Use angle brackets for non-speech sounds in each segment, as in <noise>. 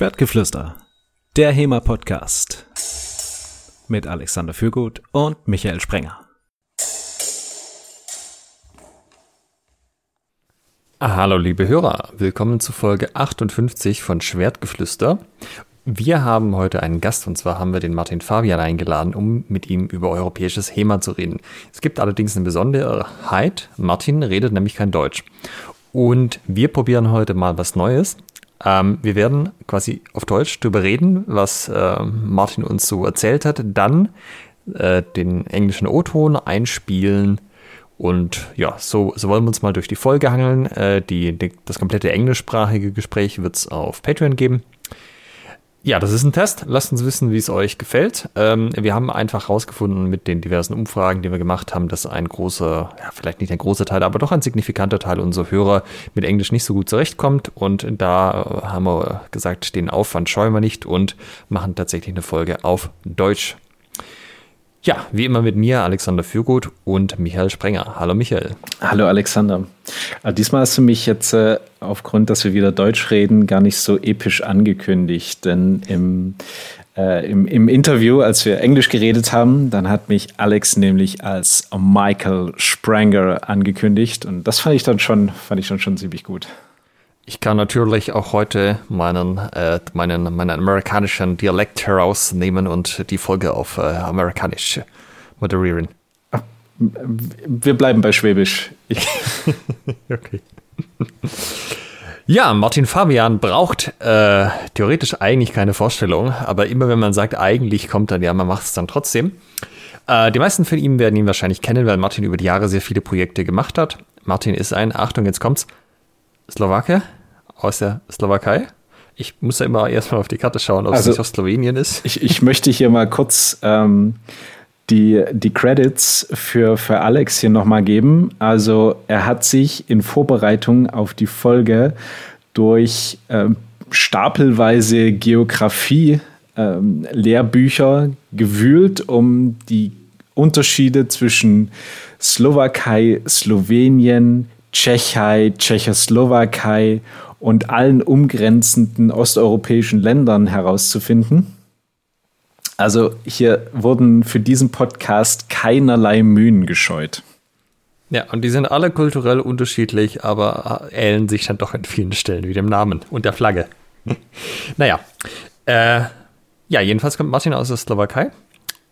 Schwertgeflüster, der HEMA-Podcast mit Alexander Fürgut und Michael Sprenger. Hallo liebe Hörer, willkommen zu Folge 58 von Schwertgeflüster. Wir haben heute einen Gast und zwar haben wir den Martin Fabian eingeladen, um mit ihm über europäisches HEMA zu reden. Es gibt allerdings eine Besonderheit, Martin redet nämlich kein Deutsch. Und wir probieren heute mal was Neues. Ähm, wir werden quasi auf Deutsch darüber reden, was äh, Martin uns so erzählt hat, dann äh, den englischen O-Ton einspielen und ja, so, so wollen wir uns mal durch die Folge hangeln. Äh, die, die, das komplette englischsprachige Gespräch wird es auf Patreon geben. Ja, das ist ein Test. Lasst uns wissen, wie es euch gefällt. Ähm, wir haben einfach herausgefunden mit den diversen Umfragen, die wir gemacht haben, dass ein großer, ja, vielleicht nicht ein großer Teil, aber doch ein signifikanter Teil unserer Hörer mit Englisch nicht so gut zurechtkommt. Und da haben wir gesagt, den Aufwand scheuen wir nicht und machen tatsächlich eine Folge auf Deutsch. Ja, wie immer mit mir, Alexander Fürgut und Michael Sprenger. Hallo Michael. Hallo Alexander. Äh, diesmal hast du mich jetzt äh, aufgrund, dass wir wieder Deutsch reden, gar nicht so episch angekündigt. Denn im, äh, im, im Interview, als wir Englisch geredet haben, dann hat mich Alex nämlich als Michael Sprenger angekündigt. Und das fand ich dann schon, fand ich dann schon ziemlich gut. Ich kann natürlich auch heute meinen, äh, meinen, meinen amerikanischen Dialekt herausnehmen und die Folge auf äh, amerikanisch moderieren. Wir bleiben bei Schwäbisch. <laughs> okay. Ja, Martin Fabian braucht äh, theoretisch eigentlich keine Vorstellung, aber immer wenn man sagt, eigentlich kommt dann, ja, man macht es dann trotzdem. Äh, die meisten von ihm werden ihn wahrscheinlich kennen, weil Martin über die Jahre sehr viele Projekte gemacht hat. Martin ist ein, Achtung, jetzt kommt's, Slowake aus der Slowakei. Ich muss ja immer erstmal auf die Karte schauen, ob also, es nicht aus Slowenien ist. Ich, ich möchte hier mal kurz ähm, die, die Credits für, für Alex hier nochmal geben. Also er hat sich in Vorbereitung auf die Folge durch ähm, stapelweise Geografie ähm, Lehrbücher gewühlt, um die Unterschiede zwischen Slowakei, Slowenien, Tschechei, Tschechoslowakei und allen umgrenzenden osteuropäischen Ländern herauszufinden. Also hier wurden für diesen Podcast keinerlei Mühen gescheut. Ja, und die sind alle kulturell unterschiedlich, aber ähneln sich dann doch in vielen Stellen, wie dem Namen und der Flagge. <laughs> naja, äh, ja, jedenfalls kommt Martin aus der Slowakei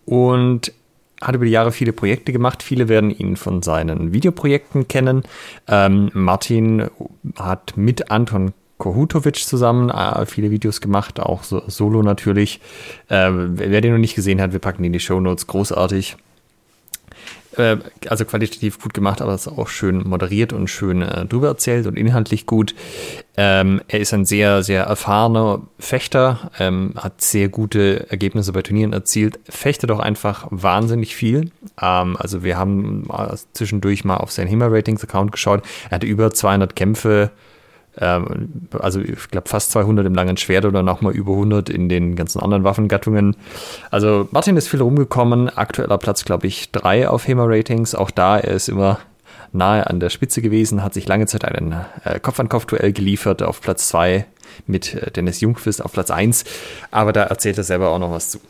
und hat über die Jahre viele Projekte gemacht. Viele werden ihn von seinen Videoprojekten kennen. Ähm, Martin hat mit Anton Kohutovic zusammen äh, viele Videos gemacht, auch so, solo natürlich. Äh, wer den noch nicht gesehen hat, wir packen ihn in die Show Notes. Großartig. Äh, also qualitativ gut gemacht, aber es ist auch schön moderiert und schön äh, drüber erzählt und inhaltlich gut. Ähm, er ist ein sehr, sehr erfahrener Fechter, ähm, hat sehr gute Ergebnisse bei Turnieren erzielt, fechtet auch einfach wahnsinnig viel. Ähm, also wir haben zwischendurch mal auf sein HEMA-Ratings-Account geschaut. Er hatte über 200 Kämpfe ähm, also ich glaube fast 200 im langen Schwert oder nochmal über 100 in den ganzen anderen Waffengattungen. Also Martin ist viel rumgekommen, aktueller Platz glaube ich 3 auf HEMA-Ratings, auch da, er ist immer nahe an der Spitze gewesen, hat sich lange Zeit einen äh, Kopf-an-Kopf-Duell geliefert auf Platz 2 mit äh, Dennis Jungquist auf Platz 1, aber da erzählt er selber auch noch was zu.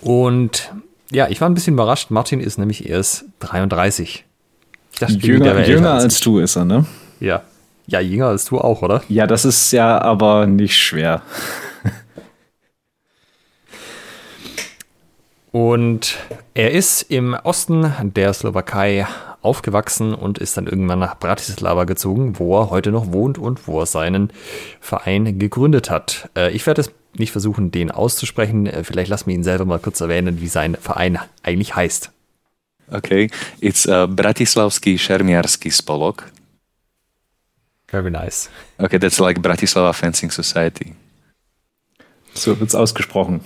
Und ja, ich war ein bisschen überrascht, Martin ist nämlich erst 33. Dachte, jünger, jünger als du ist er, ne? Ja, ja, jünger als du auch, oder? Ja, das ist ja aber nicht schwer. Und er ist im Osten der Slowakei aufgewachsen und ist dann irgendwann nach Bratislava gezogen, wo er heute noch wohnt und wo er seinen Verein gegründet hat. Äh, ich werde es nicht versuchen, den auszusprechen. Äh, vielleicht lassen wir ihn selber mal kurz erwähnen, wie sein Verein eigentlich heißt. Okay, it's uh, Bratislavský šermiarský spolok. Very nice. Okay, that's like Bratislava Fencing Society. So wird es ausgesprochen.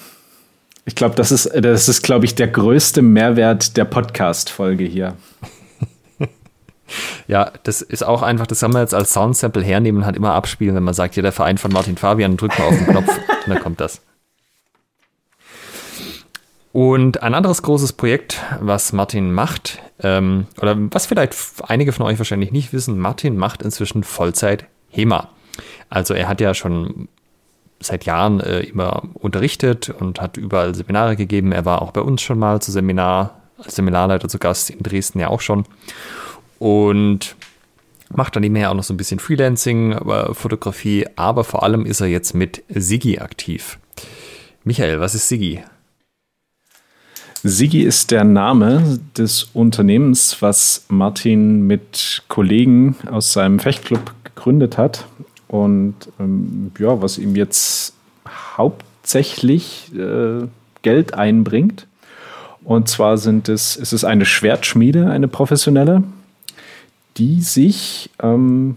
Ich glaube, das ist, das ist, glaube ich, der größte Mehrwert der Podcast-Folge hier. <laughs> ja, das ist auch einfach, das kann man jetzt als Soundsample hernehmen und halt immer abspielen, wenn man sagt, hier der Verein von Martin Fabian, drückt mal auf den Knopf <laughs> und dann kommt das. Und ein anderes großes Projekt, was Martin macht, ähm, oder was vielleicht einige von euch wahrscheinlich nicht wissen, Martin macht inzwischen Vollzeit HEMA. Also er hat ja schon seit Jahren äh, immer unterrichtet und hat überall Seminare gegeben. Er war auch bei uns schon mal zu Seminar, als Seminarleiter zu Gast in Dresden ja auch schon. Und macht dann nebenher auch noch so ein bisschen Freelancing, aber Fotografie, aber vor allem ist er jetzt mit Sigi aktiv. Michael, was ist Sigi? Sigi ist der Name des Unternehmens, was Martin mit Kollegen aus seinem Fechtclub gegründet hat und ähm, ja, was ihm jetzt hauptsächlich äh, Geld einbringt. Und zwar sind es, es ist eine Schwertschmiede, eine professionelle, die sich ähm,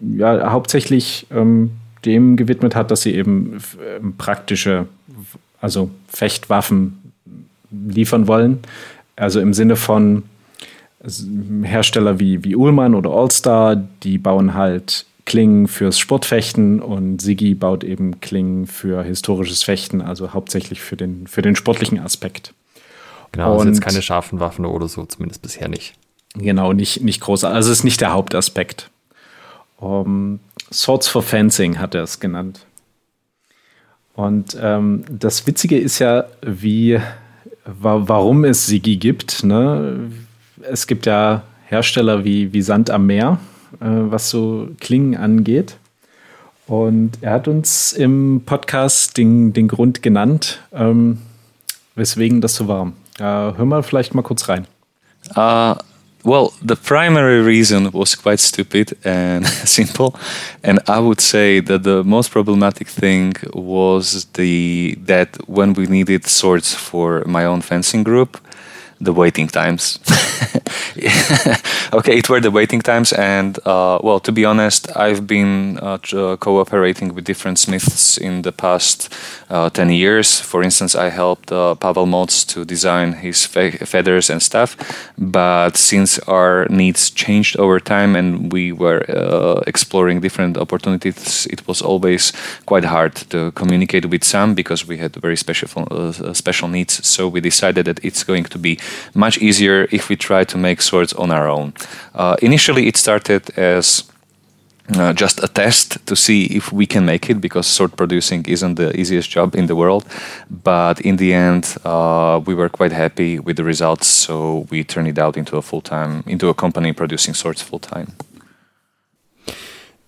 ja, hauptsächlich ähm, dem gewidmet hat, dass sie eben äh, praktische, also Fechtwaffen liefern wollen. Also im Sinne von Hersteller wie, wie Ullmann oder Allstar, die bauen halt Klingen fürs Sportfechten und Sigi baut eben Klingen für historisches Fechten, also hauptsächlich für den, für den sportlichen Aspekt. Genau, also jetzt keine scharfen Waffen oder so, zumindest bisher nicht. Genau, nicht, nicht groß. Also ist nicht der Hauptaspekt. Um, Swords for Fencing hat er es genannt. Und ähm, das Witzige ist ja, wie, wa warum es Sigi gibt. Ne? Es gibt ja Hersteller wie, wie Sand am Meer, äh, was so Klingen angeht. Und er hat uns im Podcast den, den Grund genannt, ähm, weswegen das so war. Äh, hör mal vielleicht mal kurz rein. Uh, well, the primary reason was quite stupid and <laughs> simple, and I would say that the most problematic thing was the that when we needed swords for my own fencing group, the waiting times. <laughs> okay, it were the waiting times, and uh, well, to be honest, I've been uh, uh, cooperating with different smiths in the past uh, ten years. For instance, I helped uh, Pavel Moc to design his fe feathers and stuff. But since our needs changed over time and we were uh, exploring different opportunities, it was always quite hard to communicate with some because we had very special special needs. So we decided that it's going to be much easier if we try to make swords on our own. Uh, initially, it started as uh, just a test to see if we can make it because sword producing isn't the easiest job in the world. But in the end, uh, we were quite happy with the results, so we turned it out into a full time, into a company producing swords full time.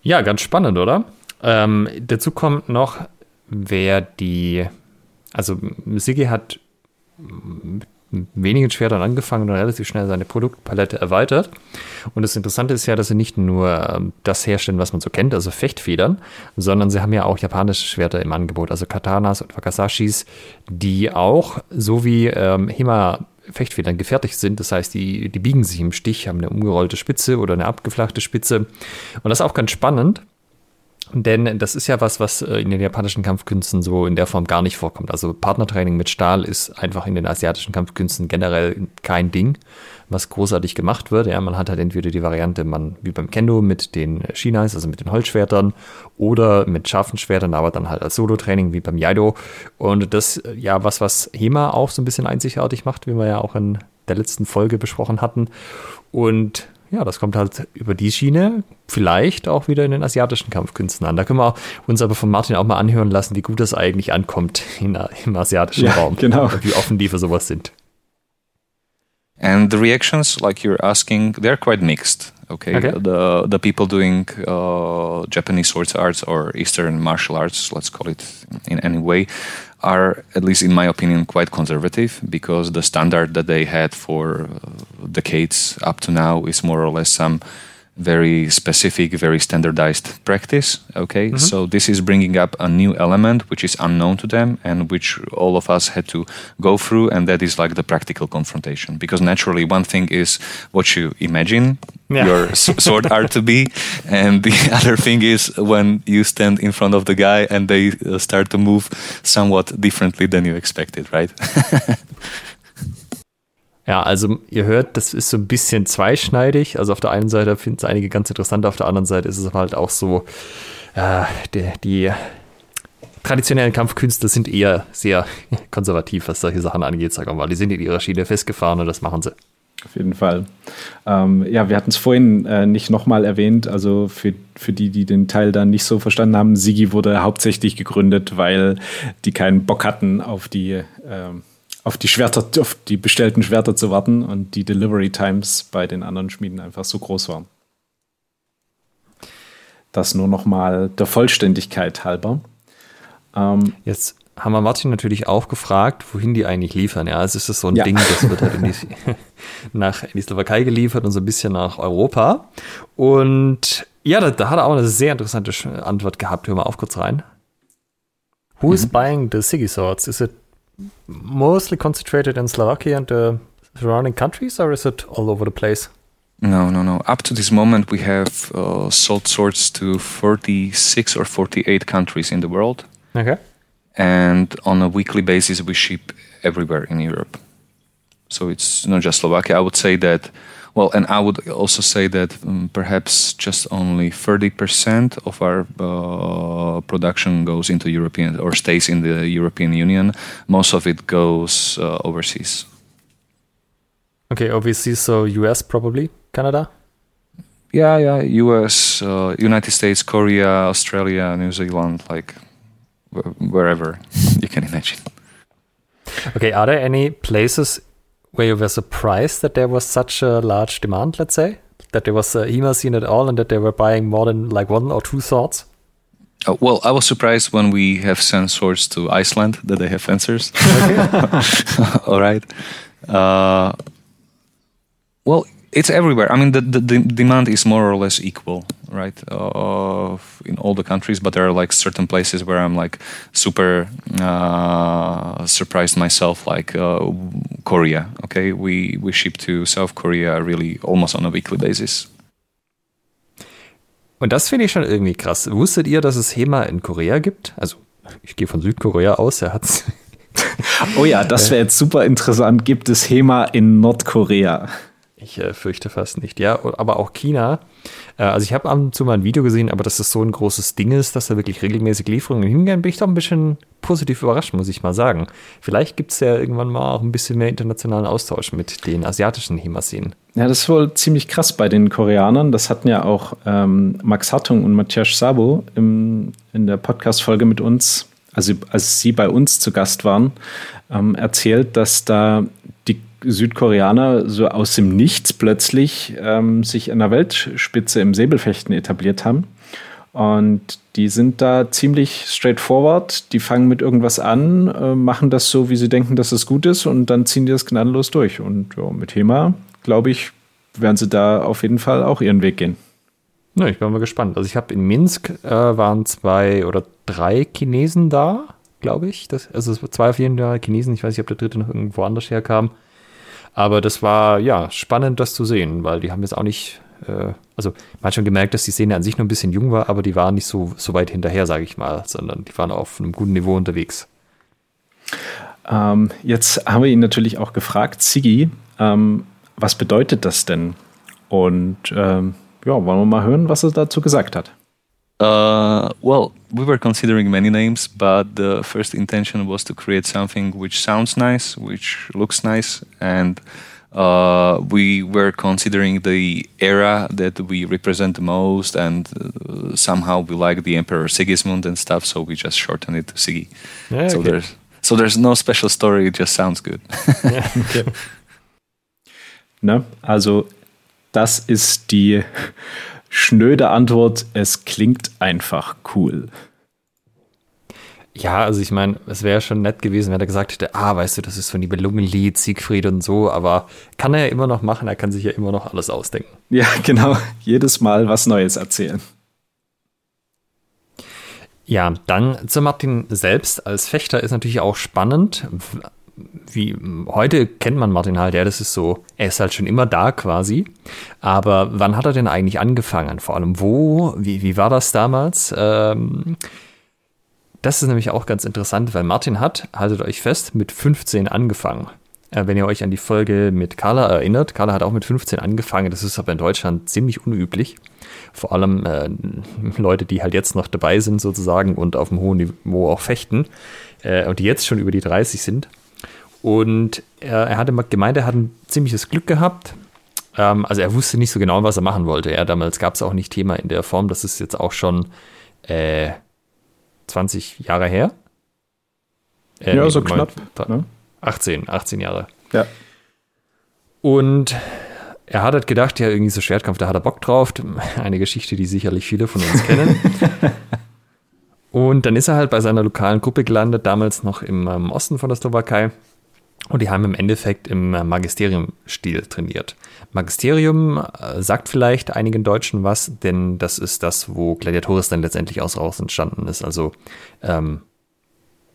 Ja, ganz spannend, oder? Ähm, dazu kommt noch, wer die, also Sigi hat wenigen Schwertern angefangen und relativ schnell seine Produktpalette erweitert. Und das Interessante ist ja, dass sie nicht nur ähm, das herstellen, was man so kennt, also Fechtfedern, sondern sie haben ja auch japanische Schwerter im Angebot, also Katanas und Wakasashis, die auch, so wie ähm, Hima Fechtfedern gefertigt sind. Das heißt, die, die biegen sich im Stich, haben eine umgerollte Spitze oder eine abgeflachte Spitze. Und das ist auch ganz spannend, denn das ist ja was, was äh, in den japanischen Kampfkünsten so in der Form gar nicht vorkommt. Also Partnertraining mit Stahl ist einfach in den asiatischen Kampfkünsten generell kein Ding, was großartig gemacht wird. Ja, man hat halt entweder die Variante, man wie beim Kendo mit den Shinais, also mit den Holzschwertern, oder mit scharfen Schwertern, aber dann halt als Solo-Training wie beim Jaido. Und das ja was, was Hema auch so ein bisschen einzigartig macht, wie wir ja auch in der letzten Folge besprochen hatten. Und ja, das kommt halt über die Schiene vielleicht auch wieder in den asiatischen Kampfkünsten an. Da können wir uns aber von Martin auch mal anhören lassen, wie gut das eigentlich ankommt in, im asiatischen ja, Raum. Genau. Wie offen die für sowas sind. And the reactions, like you're asking, they're quite mixed. Okay, okay. the the people doing uh, Japanese swords arts or Eastern martial arts, let's call it in any way, are, at least in my opinion, quite conservative because the standard that they had for decades up to now is more or less some very specific, very standardized practice. Okay, mm-hmm. so this is bringing up a new element which is unknown to them and which all of us had to go through, and that is like the practical confrontation. Because naturally, one thing is what you imagine yeah. your sword art to be, and the <laughs> other thing is when you stand in front of the guy and they uh, start to move somewhat differently than you expected, right? <laughs> Ja, also ihr hört, das ist so ein bisschen zweischneidig. Also auf der einen Seite finden es einige ganz interessant, auf der anderen Seite ist es halt auch so, äh, die, die traditionellen Kampfkünstler sind eher sehr <laughs> konservativ, was solche Sachen angeht, sagen wir mal. Die sind in ihrer Schiene festgefahren und das machen sie. Auf jeden Fall. Ähm, ja, wir hatten es vorhin äh, nicht nochmal erwähnt. Also für, für die, die den Teil dann nicht so verstanden haben, Sigi wurde hauptsächlich gegründet, weil die keinen Bock hatten auf die, äh, auf die Schwerter, auf die bestellten Schwerter zu warten und die Delivery Times bei den anderen Schmieden einfach so groß waren. Das nur nochmal der Vollständigkeit halber. Ähm, Jetzt haben wir Martin natürlich auch gefragt, wohin die eigentlich liefern. Ja, also ist das so ein ja. Ding, das wird halt in die, <laughs> nach in die Slowakei geliefert und so ein bisschen nach Europa. Und ja, da, da hat er auch eine sehr interessante Antwort gehabt. Hören wir auf kurz rein. Who mhm. is buying the Siggy swords? Is it mostly concentrated in Slovakia and the surrounding countries, or is it all over the place? No, no, no. Up to this moment, we have uh, sold swords to 46 or 48 countries in the world. Okay and on a weekly basis we ship everywhere in Europe. So it's not just Slovakia. I would say that, well, and I would also say that um, perhaps just only 30% of our uh, production goes into European or stays in the European Union. Most of it goes uh, overseas. Okay, overseas, so US probably, Canada? Yeah, yeah, US, uh, United States, Korea, Australia, New Zealand, like wherever <laughs> you can imagine. Okay, are there any places where you were surprised that there was such a large demand, let's say? That there was a HEMA scene at all and that they were buying more than like one or two swords? Oh, well, I was surprised when we have sent swords to Iceland that they have fencers. <laughs> <laughs> all right. Uh, well, it's everywhere. I mean, the, the, the, demand is more or less equal, right, uh, in all the countries. But there are like certain places where I'm like super uh, surprised myself, like uh, Korea. Okay, we we ship to South Korea really almost on a weekly basis. Und das finde ich schon irgendwie krass. Wusstet ihr, dass es HEMA in Korea gibt? Also ich gehe von Südkorea aus. Er hat's. <laughs> oh ja, das wäre jetzt super interessant. Gibt es HEMA in Nordkorea? Ich äh, fürchte fast nicht. Ja, aber auch China. Äh, also ich habe ab und zu mal ein Video gesehen, aber dass das so ein großes Ding ist, dass da wirklich regelmäßig Lieferungen hingehen, bin ich doch ein bisschen positiv überrascht, muss ich mal sagen. Vielleicht gibt es ja irgendwann mal auch ein bisschen mehr internationalen Austausch mit den asiatischen HEMA-Szenen. Ja, das ist wohl ziemlich krass bei den Koreanern. Das hatten ja auch ähm, Max Hartung und Matthias Sabo im, in der Podcast-Folge mit uns, also als sie bei uns zu Gast waren, ähm, erzählt, dass da die Südkoreaner so aus dem Nichts plötzlich ähm, sich an der Weltspitze im Säbelfechten etabliert haben. Und die sind da ziemlich straightforward. Die fangen mit irgendwas an, äh, machen das so, wie sie denken, dass es gut ist, und dann ziehen die das gnadenlos durch. Und ja, mit HEMA, glaube ich, werden sie da auf jeden Fall auch ihren Weg gehen. Na, ich bin mal gespannt. Also ich habe in Minsk äh, waren zwei oder drei Chinesen da, glaube ich. Das, also zwei auf jeden Fall Chinesen. Ich weiß nicht, ob der dritte noch irgendwo anders herkam. Aber das war ja spannend, das zu sehen, weil die haben jetzt auch nicht, äh, also man hat schon gemerkt, dass die Szene an sich noch ein bisschen jung war, aber die waren nicht so, so weit hinterher, sage ich mal, sondern die waren auf einem guten Niveau unterwegs. Ähm, jetzt haben wir ihn natürlich auch gefragt, Sigi, ähm, was bedeutet das denn? Und ähm, ja, wollen wir mal hören, was er dazu gesagt hat. Uh, well, we were considering many names, but the first intention was to create something which sounds nice, which looks nice, and uh, we were considering the era that we represent the most, and uh, somehow we like the Emperor Sigismund and stuff, so we just shortened it to Sigi. Yeah, so okay. there's so there's no special story; it just sounds good. ja, okay. <laughs> Ne? Also das ist die Schnöde Antwort, es klingt einfach cool. Ja, also ich meine, es wäre schon nett gewesen, wenn er gesagt hätte, ah, weißt du, das ist von Nibelungenlied, Siegfried und so, aber kann er ja immer noch machen, er kann sich ja immer noch alles ausdenken. Ja, <laughs> genau, jedes Mal was Neues erzählen. Ja, dann zu Martin selbst als Fechter ist natürlich auch spannend wie heute kennt man Martin halt, ja, das ist so, er ist halt schon immer da quasi. Aber wann hat er denn eigentlich angefangen? Vor allem wo? Wie, wie war das damals? Ähm, das ist nämlich auch ganz interessant, weil Martin hat, haltet euch fest, mit 15 angefangen. Äh, wenn ihr euch an die Folge mit Carla erinnert, Carla hat auch mit 15 angefangen, das ist aber in Deutschland ziemlich unüblich. Vor allem äh, Leute, die halt jetzt noch dabei sind sozusagen und auf einem hohen Niveau auch fechten äh, und die jetzt schon über die 30 sind. Und er, er hatte gemeint, er hat ein ziemliches Glück gehabt. Ähm, also er wusste nicht so genau, was er machen wollte. Er, damals gab es auch nicht Thema in der Form. Das ist jetzt auch schon äh, 20 Jahre her. Äh, ja, so knapp. Ne? 18, 18 Jahre. Ja. Und er hat halt gedacht, ja, irgendwie so Schwertkampf, da hat er Bock drauf. <laughs> Eine Geschichte, die sicherlich viele von uns kennen. <laughs> und dann ist er halt bei seiner lokalen Gruppe gelandet, damals noch im ähm, Osten von der Slowakei. Und die haben im Endeffekt im äh, Magisterium-Stil trainiert. Magisterium äh, sagt vielleicht einigen Deutschen was, denn das ist das, wo Gladiatoris dann letztendlich aus raus entstanden ist. Also, ähm,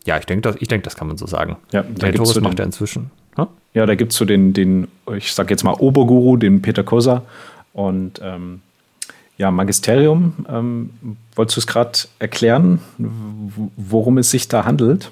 ja, ich denke, das, ich denk, das kann man so sagen. Ja, Gladiatoris macht er inzwischen. Hm? Ja, da gibt es so den, den, ich sag jetzt mal Oberguru, den Peter Kosa. Und ähm, ja, Magisterium, ähm, wolltest du es gerade erklären, worum es sich da handelt?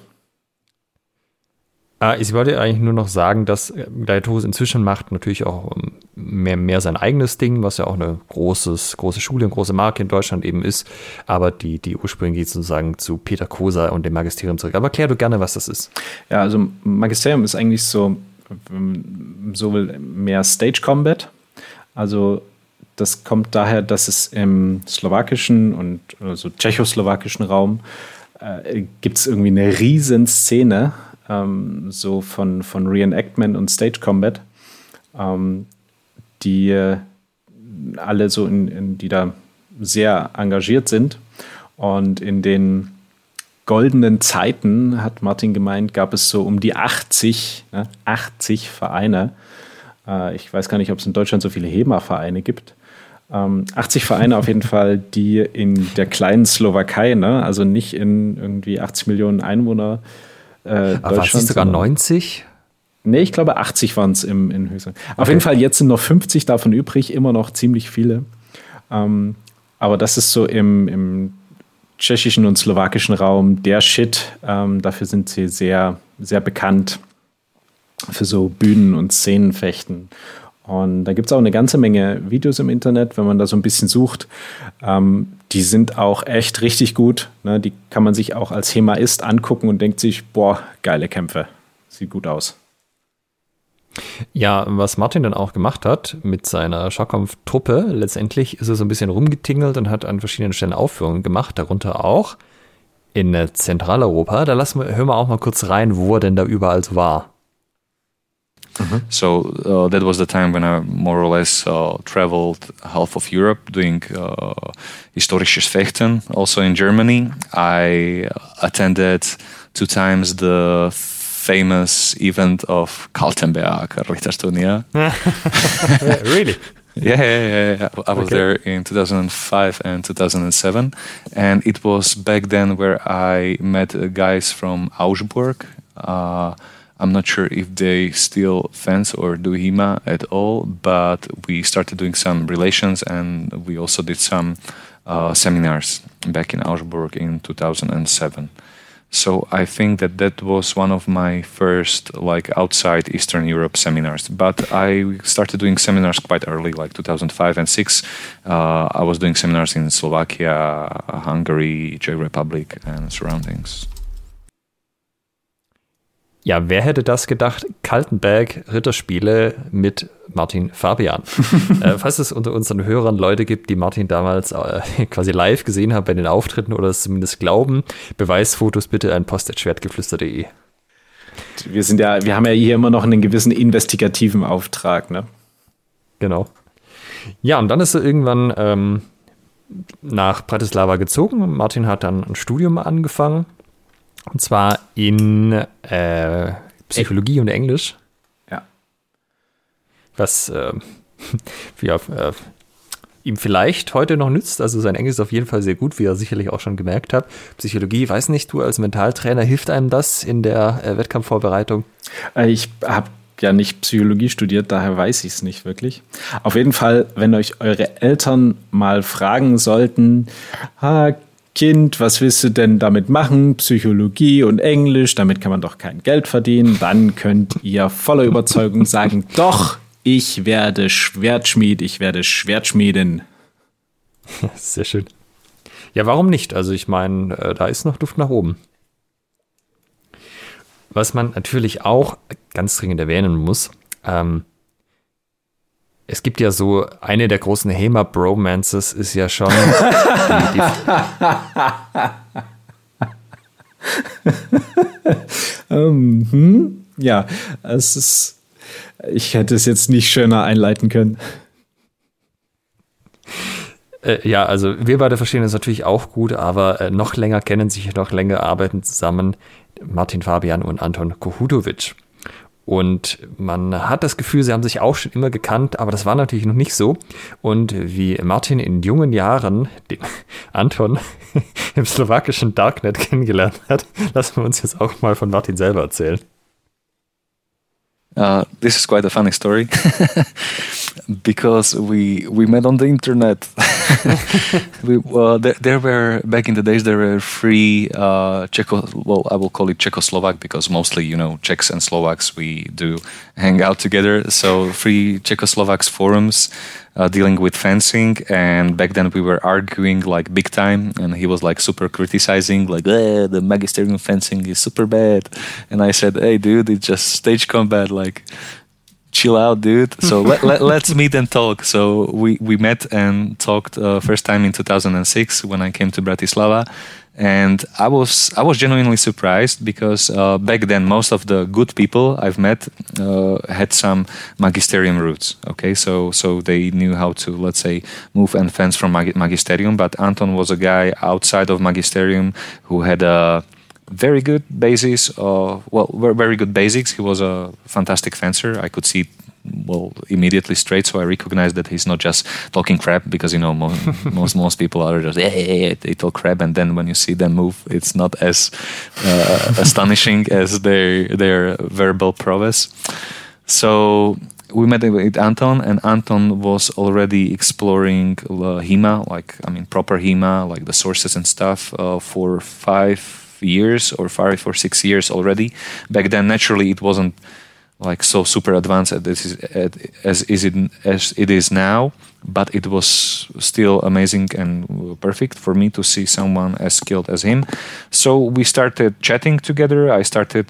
Ah, ich wollte eigentlich nur noch sagen, dass Gladiatorus inzwischen macht natürlich auch ähm, mehr, mehr sein eigenes Ding, was ja auch eine großes, große Schule, eine große Marke in Deutschland eben ist. Aber die, die Ursprünge geht sozusagen zu Peter Kosa und dem Magisterium zurück. Aber erklär du gerne, was das ist. Ja, also Magisterium ist eigentlich so, so mehr Stage Combat. Also das kommt daher, dass es im slowakischen und also tschechoslowakischen Raum äh, gibt es irgendwie eine riesen Szene ähm, so von, von Reenactment und Stage Combat, ähm, die äh, alle so in, in, die da sehr engagiert sind. Und in den goldenen Zeiten, hat Martin gemeint, gab es so um die 80, ne, 80 Vereine. Äh, ich weiß gar nicht, ob es in Deutschland so viele HEMA-Vereine gibt. Ähm, 80 Vereine auf jeden Fall, die in der kleinen Slowakei, ne, also nicht in irgendwie 80 Millionen Einwohner, äh, Aber Deutschland. sogar 90? Nee, ich glaube 80 waren es im in Höchstland. Okay. Auf jeden Fall, jetzt sind noch 50 davon übrig, immer noch ziemlich viele. Ähm, aber das ist so im, im tschechischen und slowakischen Raum der Shit. Ähm, dafür sind sie sehr, sehr bekannt für so Bühnen- und Szenenfechten. Und da gibt es auch eine ganze Menge Videos im Internet, wenn man da so ein bisschen sucht. Ähm, die sind auch echt richtig gut. Ne? Die kann man sich auch als Hemaist angucken und denkt sich, boah, geile Kämpfe. Sieht gut aus. Ja, was Martin dann auch gemacht hat mit seiner Schaukampftruppe, letztendlich ist er so ein bisschen rumgetingelt und hat an verschiedenen Stellen Aufführungen gemacht, darunter auch in Zentraleuropa. Da lassen wir, hören wir auch mal kurz rein, wo er denn da überall so war. Mm-hmm. So uh, that was the time when I more or less uh, traveled half of Europe doing uh, historisches Fechten. Also in Germany, I attended two times the famous event of Kaltenberg Richterturnier. <laughs> really? Yeah, yeah, yeah, yeah, I was okay. there in 2005 and 2007, and it was back then where I met guys from Augsburg. Uh, I'm not sure if they still fence or do HEMA at all, but we started doing some relations and we also did some uh, seminars back in Augsburg in 2007. So I think that that was one of my first like outside Eastern Europe seminars. But I started doing seminars quite early, like 2005 and six. Uh, I was doing seminars in Slovakia, Hungary, Czech Republic, and surroundings. Ja, wer hätte das gedacht? Kaltenberg Ritterspiele mit Martin Fabian. <laughs> äh, falls es unter unseren Hörern Leute gibt, die Martin damals äh, <laughs> quasi live gesehen haben bei den Auftritten oder es zumindest glauben, Beweisfotos bitte an post.schwertgeflüster.de. Wir sind ja, wir haben ja hier immer noch einen gewissen investigativen Auftrag, ne? Genau. Ja, und dann ist er irgendwann ähm, nach Bratislava gezogen. Martin hat dann ein Studium angefangen und zwar in äh, Psychologie und Englisch. Ja. Was äh, <laughs> ja, äh, ihm vielleicht heute noch nützt. Also sein Englisch ist auf jeden Fall sehr gut, wie er sicherlich auch schon gemerkt hat. Psychologie, weiß nicht, du als Mentaltrainer, hilft einem das in der äh, Wettkampfvorbereitung? Äh, ich habe ja nicht Psychologie studiert, daher weiß ich es nicht wirklich. Auf jeden Fall, wenn euch eure Eltern mal fragen sollten, ah, Kind, was willst du denn damit machen? Psychologie und Englisch, damit kann man doch kein Geld verdienen. Dann könnt ihr voller Überzeugung sagen, <laughs> doch, ich werde Schwertschmied, ich werde Schwertschmiedin. <laughs> Sehr schön. Ja, warum nicht? Also ich meine, äh, da ist noch Luft nach oben. was man natürlich auch ganz dringend erwähnen muss, ähm, es gibt ja so, eine der großen HEMA-Bromances ist ja schon <laughs> die, die um, hm? Ja, es ist, ich hätte es jetzt nicht schöner einleiten können. Äh, ja, also wir beide verstehen es natürlich auch gut, aber äh, noch länger kennen sich, noch länger arbeiten zusammen Martin Fabian und Anton Kohutovic. Und man hat das Gefühl, sie haben sich auch schon immer gekannt, aber das war natürlich noch nicht so. Und wie Martin in jungen Jahren den <laughs> Anton <laughs> im slowakischen Darknet kennengelernt hat, <laughs> lassen wir uns jetzt auch mal von Martin selber erzählen. Uh, this is quite a funny story <laughs> because we we met on the internet. <laughs> we, well, there, there, were back in the days there were free uh. Well, I will call it Czechoslovak because mostly you know Czechs and Slovaks we do hang out together. So free Czechoslovaks forums uh, dealing with fencing, and back then we were arguing like big time, and he was like super criticizing, like eh, the magisterium fencing is super bad, and I said, hey dude, it's just stage combat, like chill out, dude. So <laughs> let, let, us meet and talk. So we, we met and talked uh, first time in 2006 when I came to Bratislava. And I was I was genuinely surprised because uh, back then most of the good people I've met uh, had some magisterium roots. Okay, so so they knew how to let's say move and fence from mag- magisterium. But Anton was a guy outside of magisterium who had a very good basis. Uh, well, very good basics. He was a fantastic fencer. I could see well immediately straight so i recognized that he's not just talking crap because you know most <laughs> most, most people are just yeah, yeah, yeah, they talk crap and then when you see them move it's not as uh, astonishing <laughs> as their their verbal prowess so we met with Anton, and Anton was already exploring HEMA, like I mean proper HEMA, like the sources and stuff, uh, for five years or five or six years already. Back then, naturally, it wasn't like so super advanced as, as is it as it is now but it was still amazing and perfect for me to see someone as skilled as him. So we started chatting together. I started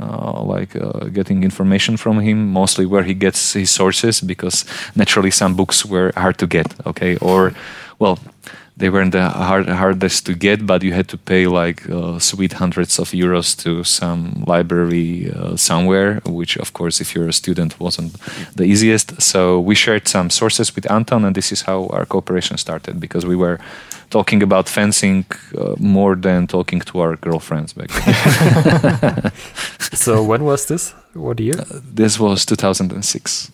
uh, like uh, getting information from him mostly where he gets his sources because naturally some books were hard to get okay? Or well they weren't the hard, hardest to get, but you had to pay like uh, sweet hundreds of euros to some library uh, somewhere, which, of course, if you're a student, wasn't the easiest. So we shared some sources with Anton, and this is how our cooperation started because we were talking about fencing uh, more than talking to our girlfriends back then. <laughs> <laughs> so when was this? What year? Uh, this was 2006.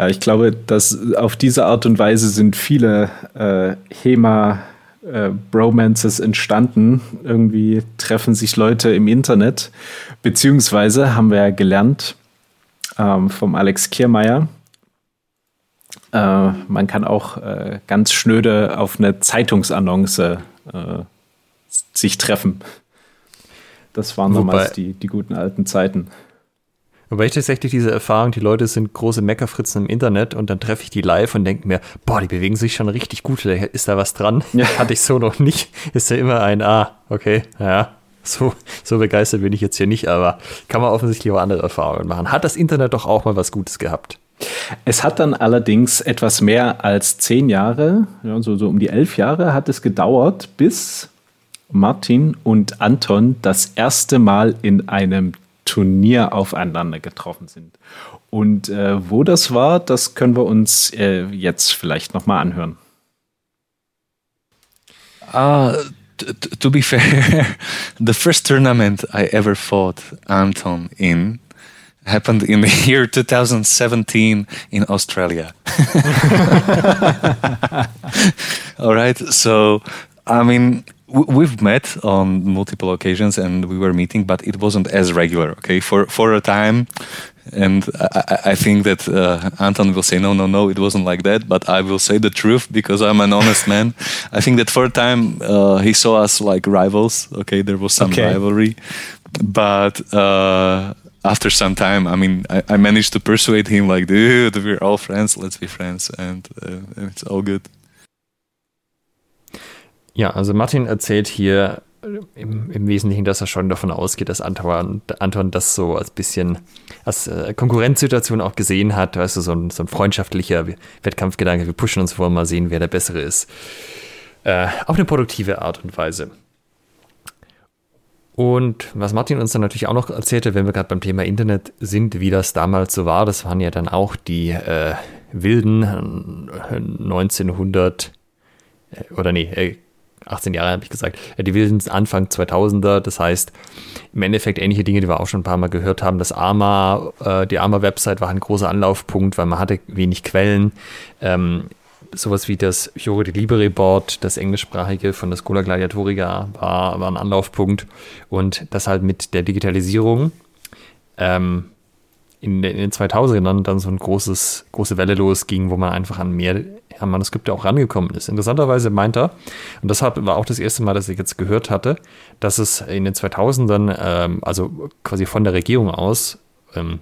Ja, ich glaube, dass auf diese Art und Weise sind viele äh, HEMA äh, Bromances entstanden. Irgendwie treffen sich Leute im Internet, beziehungsweise haben wir ja gelernt ähm, vom Alex Kiermeier. Äh, man kann auch äh, ganz schnöde auf eine Zeitungsannonce äh, sich treffen. Das waren Wobei, damals die, die guten alten Zeiten. Wobei ich tatsächlich diese Erfahrung, die Leute sind große Meckerfritzen im Internet und dann treffe ich die live und denke mir, boah, die bewegen sich schon richtig gut, ist da was dran? Ja. <laughs> Hatte ich so noch nicht. Ist ja immer ein, ah, okay, ja, so, so begeistert bin ich jetzt hier nicht, aber kann man offensichtlich auch andere Erfahrungen machen. Hat das Internet doch auch mal was Gutes gehabt? Es hat dann allerdings etwas mehr als zehn Jahre, ja, so, so um die elf Jahre hat es gedauert, bis Martin und Anton das erste Mal in einem Turnier aufeinander getroffen sind. Und äh, wo das war, das können wir uns äh, jetzt vielleicht nochmal anhören. Uh, to be fair, <laughs> the first tournament I ever fought Anton in happened in the <laughs> year 2017 in Australia. <laughs> All right, so I mean, we've met on multiple occasions and we were meeting but it wasn't as regular okay for for a time and I, I think that uh, Anton will say no no no it wasn't like that but I will say the truth because I'm an honest man <laughs> I think that for a time uh, he saw us like rivals okay there was some okay. rivalry but uh, after some time, I mean, I, I, managed to persuade him, like, dude, we're all friends, let's be friends, and, uh, and it's all good. Ja, also Martin erzählt hier im, im, Wesentlichen, dass er schon davon ausgeht, dass Anton, Anton das so als bisschen als äh, Konkurrenzsituation auch gesehen hat, weißt du, so ein, so ein freundschaftlicher Wettkampfgedanke, wir pushen uns vor, mal sehen, wer der Bessere ist. Äh, auf eine produktive Art und Weise. Und was Martin uns dann natürlich auch noch erzählte, wenn wir gerade beim Thema Internet sind, wie das damals so war, das waren ja dann auch die äh, wilden 1900 äh, oder nee, 18 äh, Jahre habe ich gesagt, die wilden Anfang 2000er, das heißt im Endeffekt ähnliche Dinge, die wir auch schon ein paar Mal gehört haben. Das ARMA, äh, die ARMA-Website war ein großer Anlaufpunkt, weil man hatte wenig Quellen. Ähm, sowas wie das Fiore di Libere Board, das englischsprachige von der Schola Gladiatorica, war, war ein Anlaufpunkt. Und das halt mit der Digitalisierung ähm, in, den 2000ern dann so ein großes, große Welle losging, wo man einfach an mehr an Manuskripte auch rangekommen ist. Interessanterweise meint er, und das war auch das erste Mal, dass ich jetzt gehört hatte, dass es in den 2000ern, ähm, also quasi von der Regierung aus, ähm,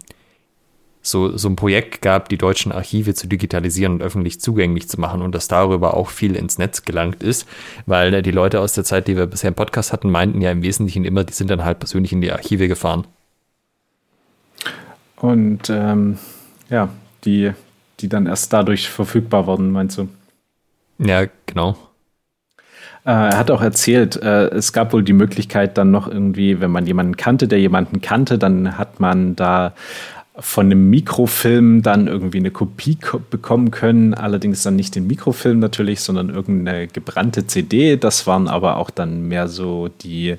so, so ein Projekt gab, die deutschen Archive zu digitalisieren und öffentlich zugänglich zu machen und dass darüber auch viel ins Netz gelangt ist, weil äh, die Leute aus der Zeit, die wir bisher im Podcast hatten, meinten ja im Wesentlichen immer, die sind dann halt persönlich in die Archive gefahren. Und ähm, ja, die, die dann erst dadurch verfügbar wurden, meinst du? Ja, genau. Äh, er hat auch erzählt, äh, es gab wohl die Möglichkeit dann noch irgendwie, wenn man jemanden kannte, der jemanden kannte, dann hat man da von einem Mikrofilm dann irgendwie eine Kopie bekommen können, allerdings dann nicht den Mikrofilm natürlich, sondern irgendeine gebrannte CD. Das waren aber auch dann mehr so die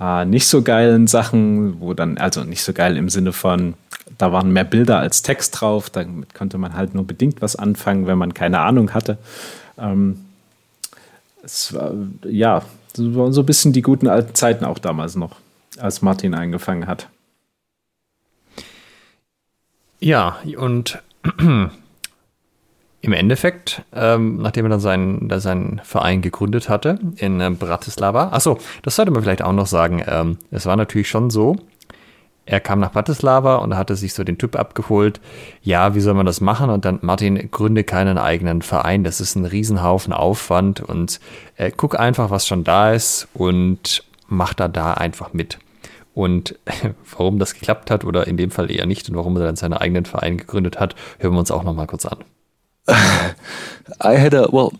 äh, nicht so geilen Sachen, wo dann, also nicht so geil im Sinne von, da waren mehr Bilder als Text drauf, damit konnte man halt nur bedingt was anfangen, wenn man keine Ahnung hatte. Ähm, es war, ja, so ein bisschen die guten alten Zeiten auch damals noch, als Martin eingefangen hat. Ja, und <clears throat> im Endeffekt, ähm, nachdem er dann seinen, seinen Verein gegründet hatte in äh, Bratislava, achso, das sollte man vielleicht auch noch sagen, ähm, es war natürlich schon so, er kam nach Bratislava und hatte sich so den Typ abgeholt, ja, wie soll man das machen? Und dann, Martin, gründe keinen eigenen Verein, das ist ein Riesenhaufen Aufwand und äh, guck einfach, was schon da ist und mach da da einfach mit. Und <laughs> warum das geklappt hat oder in dem Fall eher nicht und warum er dann seinen eigenen Verein gegründet hat, hören wir uns auch noch mal kurz an. <laughs> I had a well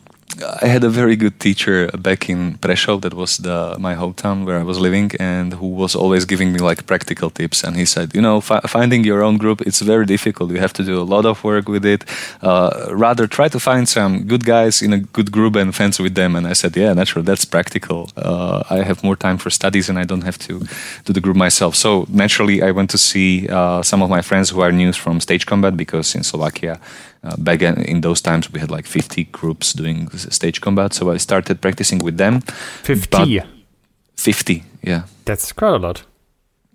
I had a very good teacher back in Prešov, that was the, my hometown where I was living, and who was always giving me like practical tips. And he said, you know, fi- finding your own group, it's very difficult. You have to do a lot of work with it. Uh, rather, try to find some good guys in a good group and fence with them. And I said, yeah, naturally, that's practical. Uh, I have more time for studies and I don't have to do the group myself. So naturally, I went to see uh, some of my friends who are new from stage combat because in Slovakia, uh, back in those times we had like 50 groups doing stage combat so i started practicing with them. 50 50 yeah. That's quite a lot.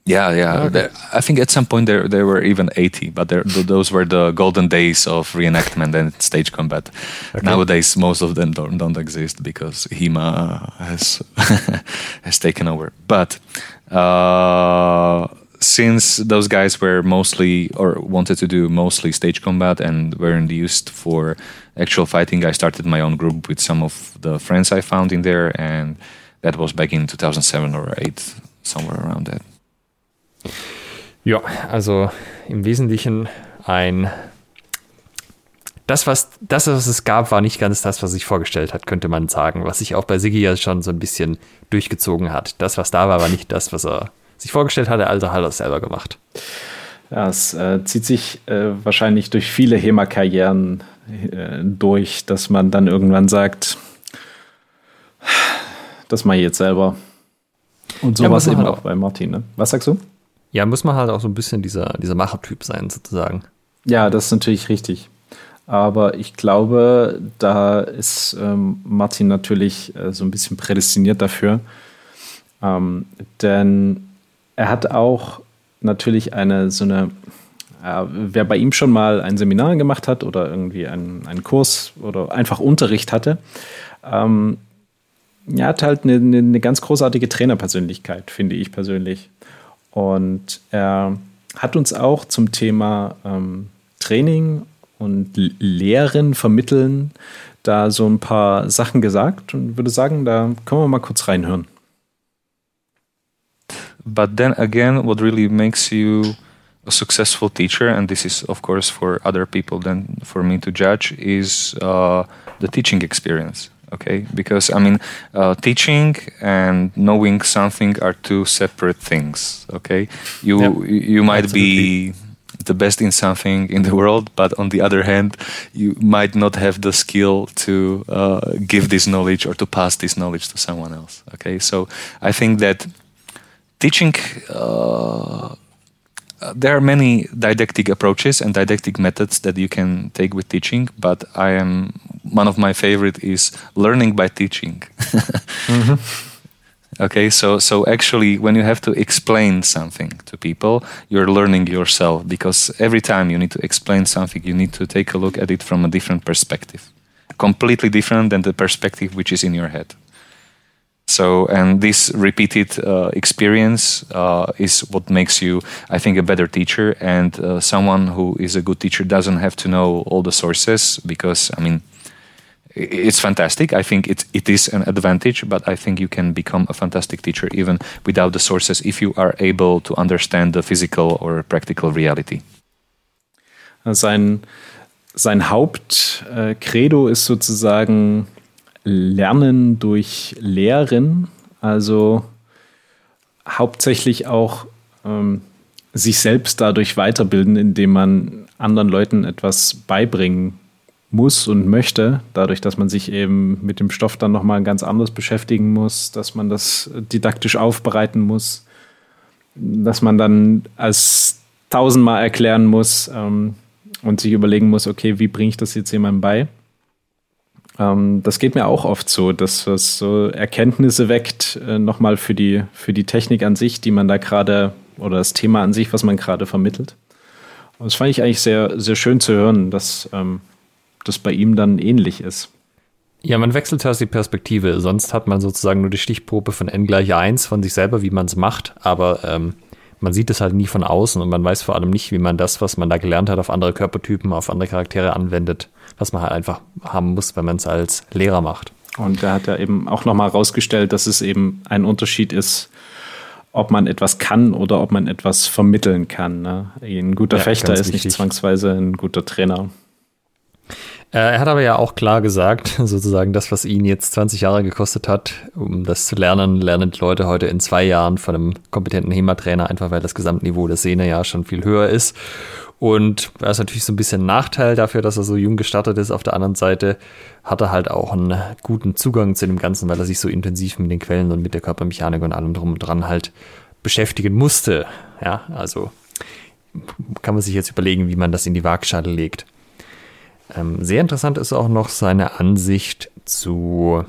Yeah yeah. Okay. i think at some point there there were even 80 but there, those were the golden days of reenactment and stage combat. Okay. nowadays most of them don't, don't exist because hema has <laughs> has taken over. But uh, since those guys were mostly or wanted to do mostly stage combat and weren't used for actual fighting, I started my own group with some of the friends I found in there, and that was back in 2007 or 8, somewhere around that. Ja, also im Wesentlichen ein das, was, das, was es gab, war nicht ganz das, was sich vorgestellt hat, könnte man sagen. Was sich auch bei Siggi ja schon so ein bisschen durchgezogen hat. Das, was da war, war nicht das, was er sich vorgestellt hatte, also hat er es selber gemacht. Ja, es äh, zieht sich äh, wahrscheinlich durch viele HEMA-Karrieren äh, durch, dass man dann irgendwann sagt, das mache ich jetzt selber. Und sowas ja, eben halt auch bei Martin. Ne? Was sagst du? Ja, muss man halt auch so ein bisschen dieser, dieser Machertyp sein, sozusagen. Ja, das ist natürlich richtig. Aber ich glaube, da ist ähm, Martin natürlich äh, so ein bisschen prädestiniert dafür. Ähm, denn er hat auch natürlich eine so eine, äh, wer bei ihm schon mal ein Seminar gemacht hat oder irgendwie einen, einen Kurs oder einfach Unterricht hatte, ähm, er hat halt eine, eine ganz großartige Trainerpersönlichkeit, finde ich persönlich. Und er hat uns auch zum Thema ähm, Training und Lehren vermitteln da so ein paar Sachen gesagt und würde sagen, da können wir mal kurz reinhören. But then again, what really makes you a successful teacher, and this is of course for other people than for me to judge, is uh, the teaching experience. Okay, because I mean, uh, teaching and knowing something are two separate things. Okay, you yep. you might Absolutely. be the best in something in the world, but on the other hand, you might not have the skill to uh, give this knowledge or to pass this knowledge to someone else. Okay, so I think that teaching. Uh, there are many didactic approaches and didactic methods that you can take with teaching, but I am one of my favorite is learning by teaching. <laughs> mm-hmm. Okay, so so actually, when you have to explain something to people, you're learning yourself because every time you need to explain something, you need to take a look at it from a different perspective, completely different than the perspective which is in your head. So, and this repeated uh, experience uh, is what makes you, I think, a better teacher. And uh, someone who is a good teacher doesn't have to know all the sources because, I mean, it's fantastic. I think it, it is an advantage, but I think you can become a fantastic teacher even without the sources if you are able to understand the physical or practical reality. Sein, sein Hauptcredo ist sozusagen Lernen durch Lehren, also hauptsächlich auch ähm, sich selbst dadurch weiterbilden, indem man anderen Leuten etwas beibringen muss und möchte, dadurch, dass man sich eben mit dem Stoff dann nochmal ganz anders beschäftigen muss, dass man das didaktisch aufbereiten muss, dass man dann als tausendmal erklären muss ähm, und sich überlegen muss, okay, wie bringe ich das jetzt jemandem bei? Ähm, das geht mir auch oft so, dass das so Erkenntnisse weckt, äh, nochmal für die, für die Technik an sich, die man da gerade, oder das Thema an sich, was man gerade vermittelt. Und das fand ich eigentlich sehr, sehr schön zu hören, dass ähm, das bei ihm dann ähnlich ist. Ja, man wechselt halt die Perspektive. Sonst hat man sozusagen nur die Stichprobe von n gleich 1 von sich selber, wie man es macht. Aber ähm, man sieht es halt nie von außen und man weiß vor allem nicht, wie man das, was man da gelernt hat, auf andere Körpertypen, auf andere Charaktere anwendet, was man halt einfach haben muss, wenn man es als Lehrer macht. Und er hat ja eben auch nochmal herausgestellt, dass es eben ein Unterschied ist, ob man etwas kann oder ob man etwas vermitteln kann. Ne? Ein guter ja, Fechter ist wichtig. nicht zwangsweise ein guter Trainer. Äh, er hat aber ja auch klar gesagt, <laughs> sozusagen das, was ihn jetzt 20 Jahre gekostet hat, um das zu lernen, lernen die Leute heute in zwei Jahren von einem kompetenten HEMA-Trainer, einfach weil das Gesamtniveau der Szene ja schon viel höher ist. Und er ist natürlich so ein bisschen Nachteil dafür, dass er so jung gestartet ist. Auf der anderen Seite hat er halt auch einen guten Zugang zu dem Ganzen, weil er sich so intensiv mit den Quellen und mit der Körpermechanik und allem drum und dran halt beschäftigen musste. Ja, also kann man sich jetzt überlegen, wie man das in die Waagschale legt. Ähm, sehr interessant ist auch noch seine Ansicht zu,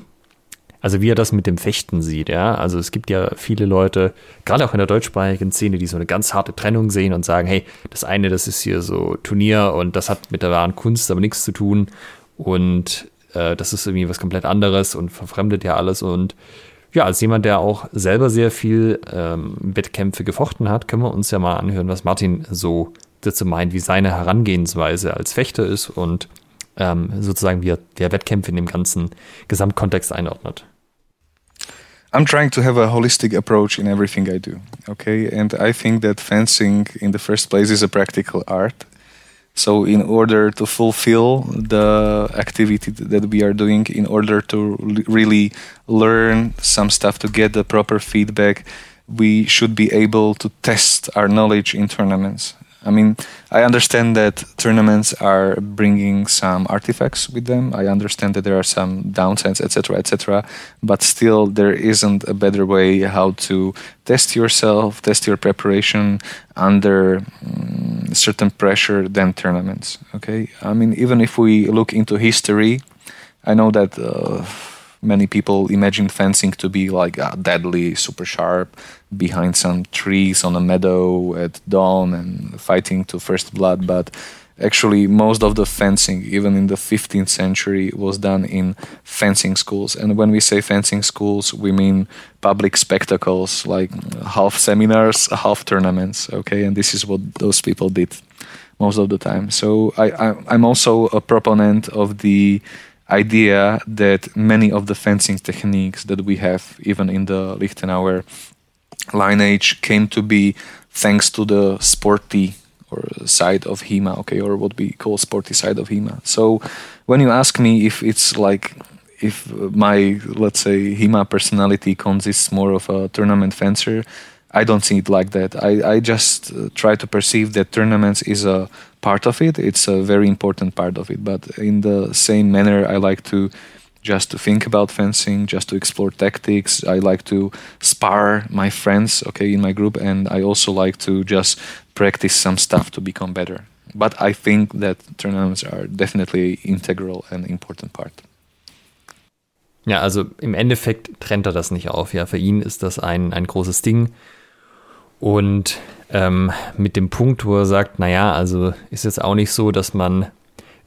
also wie er das mit dem Fechten sieht, ja. Also es gibt ja viele Leute, gerade auch in der deutschsprachigen Szene, die so eine ganz harte Trennung sehen und sagen, hey, das eine, das ist hier so Turnier und das hat mit der wahren Kunst aber nichts zu tun und äh, das ist irgendwie was komplett anderes und verfremdet ja alles und ja, als jemand, der auch selber sehr viel ähm, Wettkämpfe gefochten hat, können wir uns ja mal anhören, was Martin so dazu meint, wie seine Herangehensweise als Fechter ist und ähm, sozusagen wie er, wie er Wettkämpfe in dem ganzen Gesamtkontext einordnet. I'm trying to have a holistic approach in everything I do. Okay, and I think that fencing, in the first place, is a practical art. So, in order to fulfill the activity that we are doing, in order to really learn some stuff, to get the proper feedback, we should be able to test our knowledge in tournaments. I mean, I understand that tournaments are bringing some artifacts with them. I understand that there are some downsides, etc., etc. But still, there isn't a better way how to test yourself, test your preparation under um, certain pressure than tournaments. Okay, I mean, even if we look into history, I know that. Uh, many people imagine fencing to be like uh, deadly, super sharp, behind some trees on a meadow at dawn and fighting to first blood. But actually, most of the fencing, even in the 15th century, was done in fencing schools. And when we say fencing schools, we mean public spectacles like half seminars, <laughs> half tournaments. Okay, and this is what those people did most of the time. So I, I I'm also a proponent of the idea that many of the fencing techniques that we have, even in the Lichtenauer lineage came to be thanks to the sporty or side of HEMA, okay, or what we call sporty side of HEMA. So when you ask me if it's like if my let's say HEMA personality consists more of a tournament fencer, I don't see it like that. I, I just uh, try to perceive that tournaments is a part of it. It's a very important part of it. But in the same manner, I like to just to think about fencing, just to explore tactics. I like to spar my friends, okay, in my group, and I also like to just practice some stuff to become better. But I think that tournaments are definitely integral and important part. Ja, also im Endeffekt trennt er das nicht auf. Ja, für ihn ist das ein, ein großes Ding. Und ähm, mit dem Punkt, wo er sagt, naja, also ist jetzt auch nicht so, dass man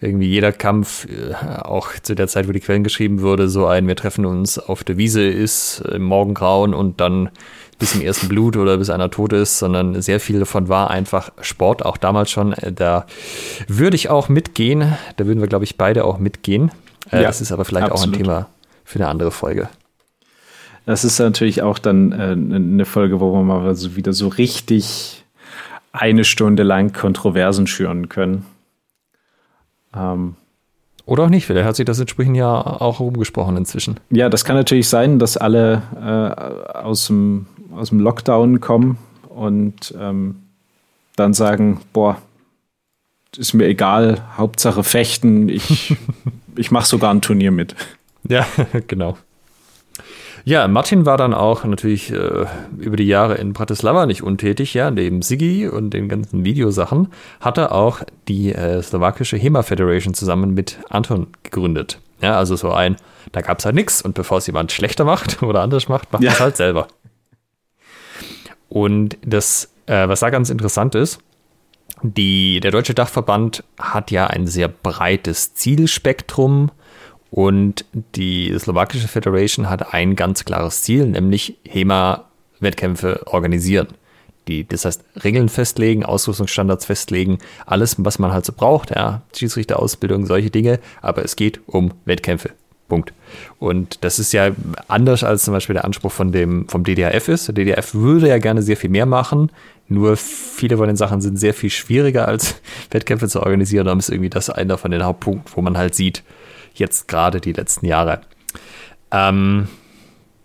irgendwie jeder Kampf, äh, auch zu der Zeit, wo die Quellen geschrieben wurde, so ein, wir treffen uns auf der Wiese ist, im Morgengrauen und dann bis im ersten Blut oder bis einer tot ist, sondern sehr viel davon war einfach Sport, auch damals schon. Äh, da würde ich auch mitgehen, da würden wir, glaube ich, beide auch mitgehen. Äh, ja, das ist aber vielleicht absolut. auch ein Thema für eine andere Folge. Das ist natürlich auch dann äh, eine Folge, wo wir mal so wieder so richtig eine Stunde lang Kontroversen schüren können. Ähm, Oder auch nicht, vielleicht hat sich das in ja auch rumgesprochen inzwischen. Ja, das kann natürlich sein, dass alle äh, aus, dem, aus dem Lockdown kommen und ähm, dann sagen, boah, ist mir egal, Hauptsache fechten, ich, <laughs> ich mache sogar ein Turnier mit. Ja, <laughs> genau. Ja, Martin war dann auch natürlich äh, über die Jahre in Bratislava nicht untätig, ja, neben Sigi und den ganzen Videosachen, hat er auch die äh, slowakische HEMA Federation zusammen mit Anton gegründet. Ja, also so ein, da gab es halt nichts und bevor es jemand schlechter macht <laughs> oder anders macht, macht ja. es halt selber. Und das, äh, was da ganz interessant ist, die, der Deutsche Dachverband hat ja ein sehr breites Zielspektrum und die slowakische Federation hat ein ganz klares Ziel, nämlich HEMA-Wettkämpfe organisieren. Die, das heißt, Regeln festlegen, Ausrüstungsstandards festlegen, alles, was man halt so braucht, ja, Schiedsrichterausbildung, solche Dinge, aber es geht um Wettkämpfe. Punkt. Und das ist ja anders als zum Beispiel der Anspruch von dem, vom DDRF ist. Der DDRF würde ja gerne sehr viel mehr machen, nur viele von den Sachen sind sehr viel schwieriger als <laughs> Wettkämpfe zu organisieren. Da ist irgendwie das einer von den Hauptpunkten, wo man halt sieht, jetzt gerade die letzten Jahre. Ähm,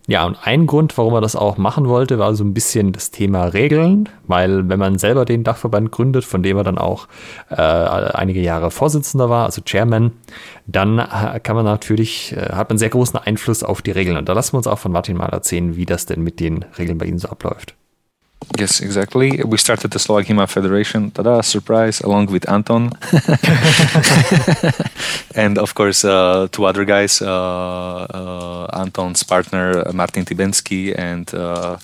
ja, und ein Grund, warum er das auch machen wollte, war so ein bisschen das Thema Regeln, weil wenn man selber den Dachverband gründet, von dem er dann auch äh, einige Jahre Vorsitzender war, also Chairman, dann äh, kann man natürlich, äh, hat man sehr großen Einfluss auf die Regeln. Und da lassen wir uns auch von Martin mal erzählen, wie das denn mit den Regeln bei Ihnen so abläuft. Yes, exactly. We started the Slovak HEMA Federation, tada, surprise, along with Anton. <laughs> and of course, uh, two other guys, uh, uh, Anton's partner, Martin Tibensky, and uh,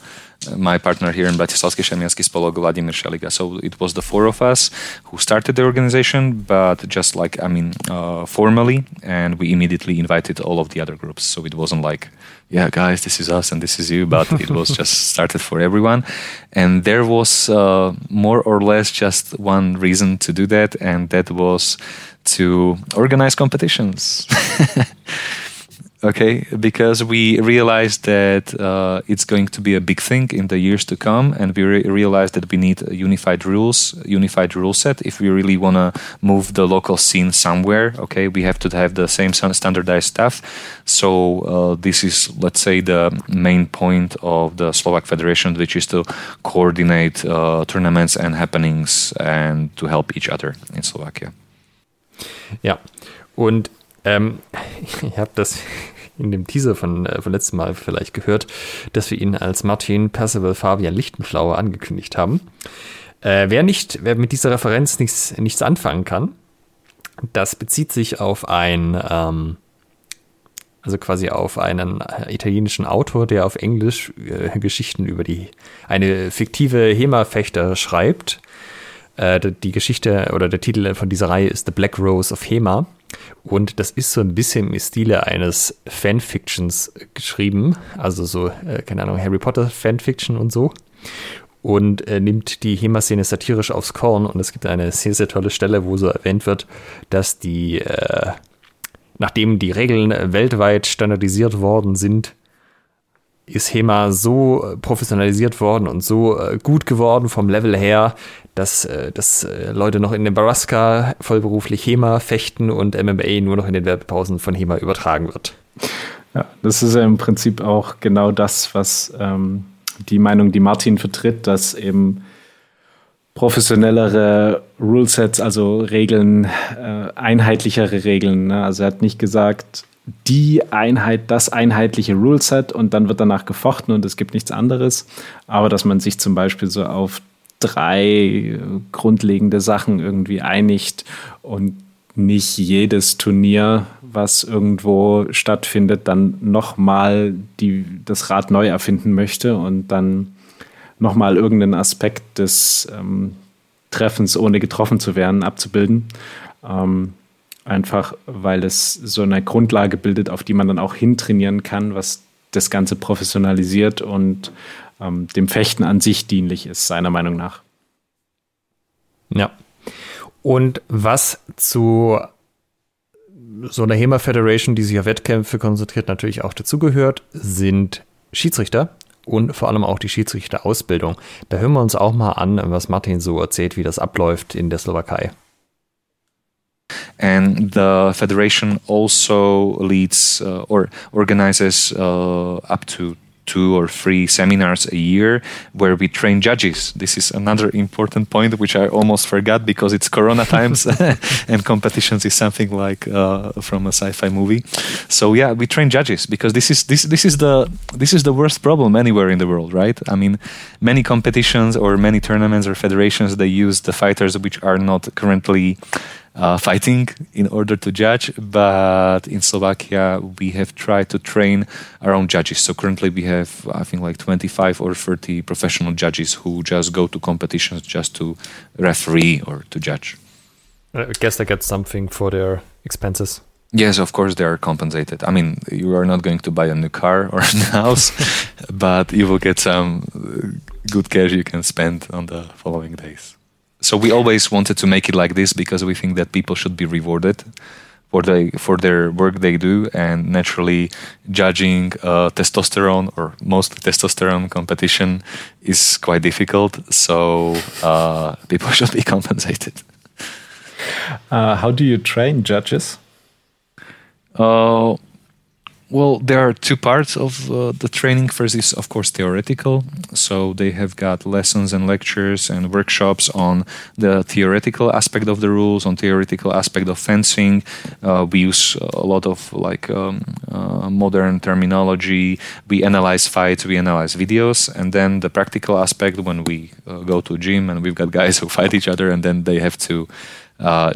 my partner here in Bratislavský šemianský spolok, Vladimir Šeliga. So it was the four of us who started the organization, but just like, I mean, uh, formally, and we immediately invited all of the other groups. So it wasn't like, yeah, guys, this is us and this is you, <laughs> but it was just started for everyone. And there was uh, more or less just one reason to do that, and that was to organize competitions. <laughs> okay? Because we realized that uh, it's going to be a big thing in the years to come and we re- realized that we need unified rules unified rule set if we really want to move the local scene somewhere okay? We have to have the same standardized stuff. So uh, this is let's say the main point of the slovak federation which is to coordinate uh, tournaments and happenings and to help each other in slovakia. Yeah und ähm, <laughs> ich habe das in dem Teaser von, äh, von letztem Mal vielleicht gehört, dass wir ihn als Martin Percival Fabian Lichtenflauer angekündigt haben. Äh, wer nicht, wer mit dieser Referenz nichts, nichts anfangen kann, das bezieht sich auf ein, ähm, also quasi auf einen italienischen Autor, der auf Englisch äh, Geschichten über die, eine fiktive HEMA-Fechter schreibt. Äh, die Geschichte oder der Titel von dieser Reihe ist The Black Rose of HEMA. Und das ist so ein bisschen im Stile eines Fanfictions geschrieben, also so, äh, keine Ahnung, Harry Potter Fanfiction und so. Und äh, nimmt die HEMA-Szene satirisch aufs Korn. Und es gibt eine sehr, sehr tolle Stelle, wo so erwähnt wird, dass die, äh, nachdem die Regeln weltweit standardisiert worden sind, ist HEMA so äh, professionalisiert worden und so äh, gut geworden vom Level her, dass, äh, dass Leute noch in Nebraska vollberuflich HEMA fechten und MMA nur noch in den Werbepausen von HEMA übertragen wird. Ja, das ist ja im Prinzip auch genau das, was ähm, die Meinung, die Martin vertritt, dass eben professionellere Rulesets, also Regeln, äh, einheitlichere Regeln. Ne? Also er hat nicht gesagt, die Einheit, das einheitliche Ruleset und dann wird danach gefochten und es gibt nichts anderes. Aber dass man sich zum Beispiel so auf drei grundlegende Sachen irgendwie einigt und nicht jedes Turnier, was irgendwo stattfindet, dann nochmal das Rad neu erfinden möchte und dann nochmal irgendeinen Aspekt des ähm, Treffens, ohne getroffen zu werden, abzubilden. Ähm, einfach, weil es so eine Grundlage bildet, auf die man dann auch hintrainieren kann, was das Ganze professionalisiert und ähm, dem Fechten an sich dienlich ist, seiner Meinung nach. Ja. Und was zu so einer HEMA Federation, die sich auf Wettkämpfe konzentriert, natürlich auch dazugehört, sind Schiedsrichter und vor allem auch die Schiedsrichterausbildung. Da hören wir uns auch mal an, was Martin so erzählt, wie das abläuft in der Slowakei. And the federation also leads uh, or organizes uh, up to two or three seminars a year where we train judges. This is another important point which I almost forgot because it's Corona times <laughs> <laughs> and competitions is something like uh, from a sci-fi movie. So yeah, we train judges because this is this this is the this is the worst problem anywhere in the world, right? I mean, many competitions or many tournaments or federations they use the fighters which are not currently uh, fighting in order to judge. But in Slovakia, we have tried to train our own judges. So currently, we have I think like 25 or 30 professional judges who just go to competitions just to referee or to judge. I guess they get something for their expenses. Yes, of course they are compensated. I mean, you are not going to buy a new car or a <laughs> house, but you will get some good cash you can spend on the following days so we always wanted to make it like this because we think that people should be rewarded for the for their work they do and naturally judging uh, testosterone or most testosterone competition is quite difficult. So uh, <laughs> people should be compensated. Uh, how do you train judges? Uh, well, there are two parts of uh, the training. First is, of course, theoretical. So they have got lessons and lectures and workshops on the theoretical aspect of the rules, on theoretical aspect of fencing. Uh, we use a lot of like um, uh, modern terminology. We analyze fights, we analyze videos, and then the practical aspect when we uh, go to gym and we've got guys <laughs> who fight each other, and then they have to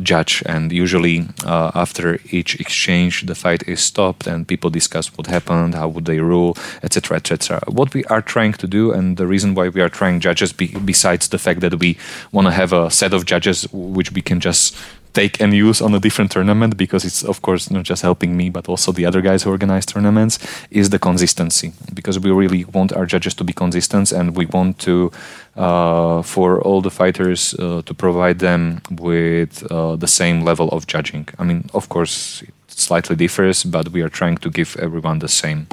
judge. And usually, uh, after each exchange, the fight is stopped and people discuss what happened, how would they rule, etc., etc. What we are trying to do, and the reason why we are trying judges, be, besides the fact that we want to have a set of judges which we can just take and use on a different tournament because it's of course not just helping me but also the other guys who organize tournaments is the consistency. Because we really want our judges to be consistent and we want to uh, for all the fighters uh, to provide them with uh, the same level of judging. I mean of course it slightly differs but we are trying to give everyone the same.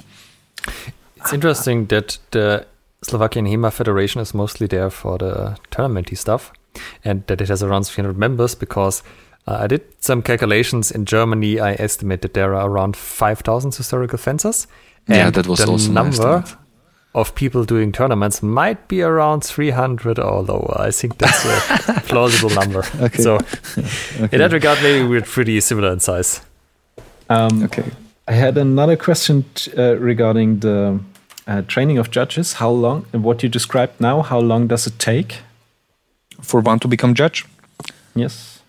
It's interesting that the slovakian hema federation is mostly there for the tournamenty stuff and that it has around 300 members because uh, I did some calculations in Germany. I estimate that there are around 5,000 historical fencers. yeah, that was the also number of people doing tournaments might be around 300 or lower. I think that's a <laughs> plausible number. Okay. So, okay. <laughs> in that regard, maybe we're pretty similar in size. Um, okay. I had another question uh, regarding the uh, training of judges. How long, what you described now, how long does it take? For one to become judge? Yes.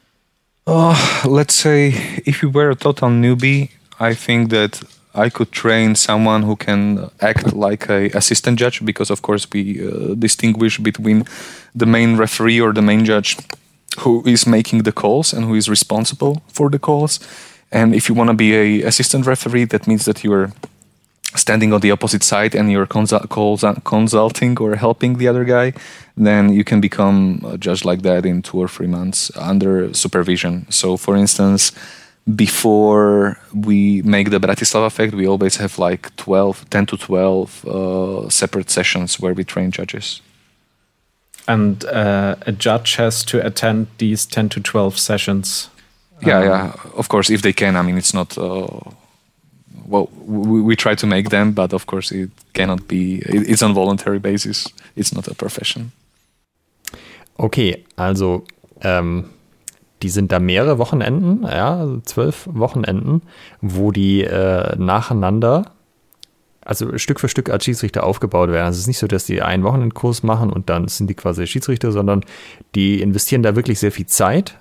Uh, let's say if you were a total newbie, I think that I could train someone who can act like a assistant judge because, of course, we uh, distinguish between the main referee or the main judge who is making the calls and who is responsible for the calls. And if you want to be a assistant referee, that means that you are standing on the opposite side and you're consul- consulting or helping the other guy, then you can become a judge like that in two or three months under supervision. So, for instance, before we make the Bratislava effect, we always have like 12, 10 to 12 uh, separate sessions where we train judges. And uh, a judge has to attend these 10 to 12 sessions. Yeah, um, yeah, of course, if they can. I mean, it's not. Uh, well, we, we, try to make them, but of course, it cannot be. It, it's on voluntary basis. It's not a profession. Okay, also ähm, die sind da mehrere Wochenenden, ja, also zwölf Wochenenden, wo die äh, nacheinander, also Stück für Stück als Schiedsrichter aufgebaut werden. Also es ist nicht so, dass die einen Wochenendkurs machen und dann sind die quasi Schiedsrichter, sondern die investieren da wirklich sehr viel Zeit.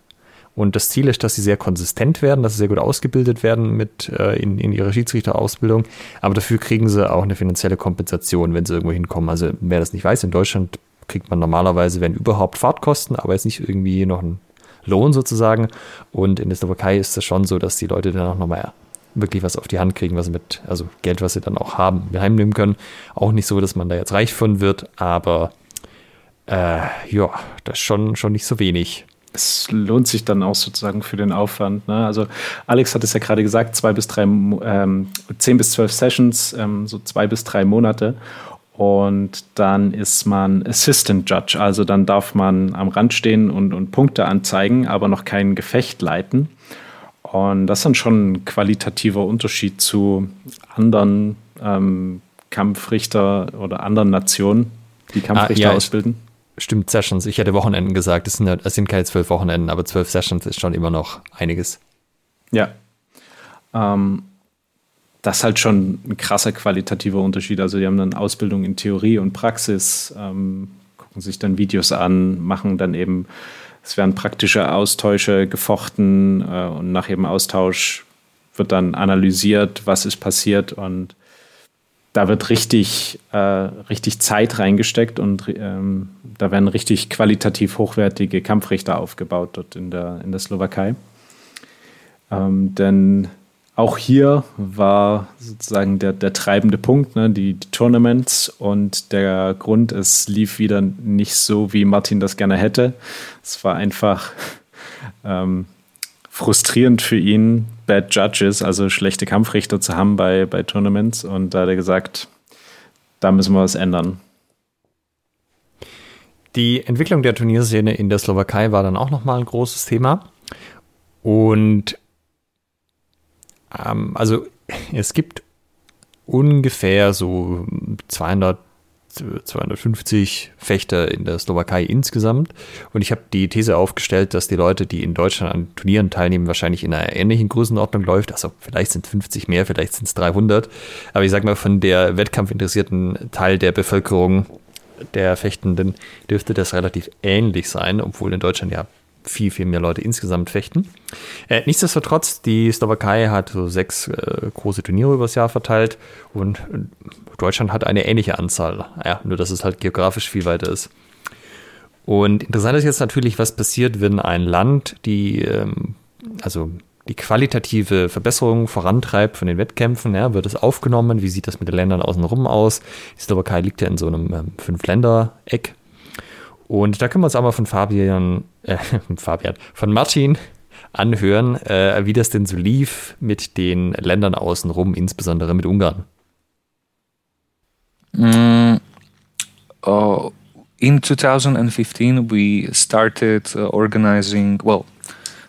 Und das Ziel ist, dass sie sehr konsistent werden, dass sie sehr gut ausgebildet werden mit äh, in, in ihrer Schiedsrichterausbildung. Aber dafür kriegen sie auch eine finanzielle Kompensation, wenn sie irgendwo hinkommen. Also wer das nicht weiß, in Deutschland kriegt man normalerweise, wenn überhaupt, Fahrtkosten, aber jetzt nicht irgendwie noch ein Lohn sozusagen. Und in der Slowakei ist es schon so, dass die Leute dann auch nochmal wirklich was auf die Hand kriegen, was mit, also Geld, was sie dann auch haben, heimnehmen können. Auch nicht so, dass man da jetzt reich von wird, aber äh, ja, das ist schon, schon nicht so wenig. Es lohnt sich dann auch sozusagen für den Aufwand. Ne? Also Alex hat es ja gerade gesagt, zwei bis drei, ähm, zehn bis zwölf Sessions, ähm, so zwei bis drei Monate. Und dann ist man Assistant Judge, also dann darf man am Rand stehen und, und Punkte anzeigen, aber noch kein Gefecht leiten. Und das ist dann schon ein qualitativer Unterschied zu anderen ähm, Kampfrichter oder anderen Nationen, die Kampfrichter ah, ja, ausbilden. Stimmt, Sessions. Ich hätte Wochenenden gesagt. Es sind, es sind keine zwölf Wochenenden, aber zwölf Sessions ist schon immer noch einiges. Ja. Ähm, das ist halt schon ein krasser qualitativer Unterschied. Also die haben dann Ausbildung in Theorie und Praxis, ähm, gucken sich dann Videos an, machen dann eben, es werden praktische Austausche gefochten äh, und nach jedem Austausch wird dann analysiert, was ist passiert und da wird richtig, äh, richtig Zeit reingesteckt und ähm, da werden richtig qualitativ hochwertige Kampfrichter aufgebaut dort in der, in der Slowakei. Ähm, denn auch hier war sozusagen der, der treibende Punkt, ne, die, die, Tournaments und der Grund, es lief wieder nicht so, wie Martin das gerne hätte. Es war einfach <laughs> ähm, frustrierend für ihn, Bad Judges, also schlechte Kampfrichter zu haben bei, bei Tournaments. Und da hat er gesagt, da müssen wir was ändern. Die Entwicklung der Turnierszene in der Slowakei war dann auch nochmal ein großes Thema. Und ähm, also es gibt ungefähr so 200 250 Fechter in der Slowakei insgesamt. Und ich habe die These aufgestellt, dass die Leute, die in Deutschland an Turnieren teilnehmen, wahrscheinlich in einer ähnlichen Größenordnung läuft. Also vielleicht sind 50 mehr, vielleicht sind es 300. Aber ich sage mal, von der wettkampfinteressierten Teil der Bevölkerung der Fechtenden dürfte das relativ ähnlich sein, obwohl in Deutschland ja viel, viel mehr Leute insgesamt fechten. Äh, nichtsdestotrotz, die Slowakei hat so sechs äh, große Turniere übers Jahr verteilt und äh, Deutschland hat eine ähnliche Anzahl. Ja, nur dass es halt geografisch viel weiter ist. Und interessant ist jetzt natürlich, was passiert, wenn ein Land die, ähm, also die qualitative Verbesserung vorantreibt von den Wettkämpfen. Ja, wird es aufgenommen? Wie sieht das mit den Ländern außenrum aus? Die Slowakei liegt ja in so einem ähm, Fünf-Länder-Eck. Und da können wir uns mal von Fabian, äh, <laughs> Fabian, von Martin anhören, äh, wie das denn so lief mit den Ländern außenrum, insbesondere mit Ungarn. Mm, uh, in 2015, we started uh, organizing, well,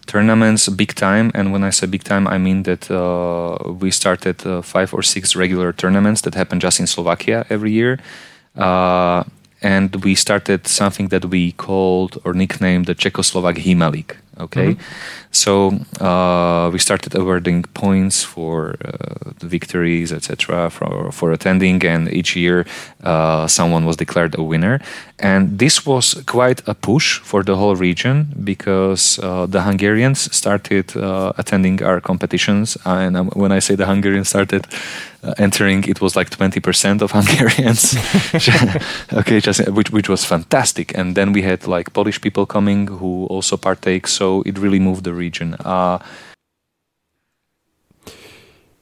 tournaments big time. And when I say big time, I mean that uh, we started uh, five or six regular tournaments that happen just in Slovakia every year. Uh, and we started something that we called or nicknamed the Czechoslovak Hima League. Okay, mm-hmm. So uh, we started awarding points for uh, the victories, etc., for for attending, and each year uh, someone was declared a winner. And this was quite a push for the whole region because uh, the Hungarians started uh, attending our competitions, and um, when I say the Hungarians started uh, entering, it was like 20% of <laughs> Hungarians. <laughs> okay, just which which was fantastic. And then we had like Polish people coming who also partake, so it really moved the region. Uh,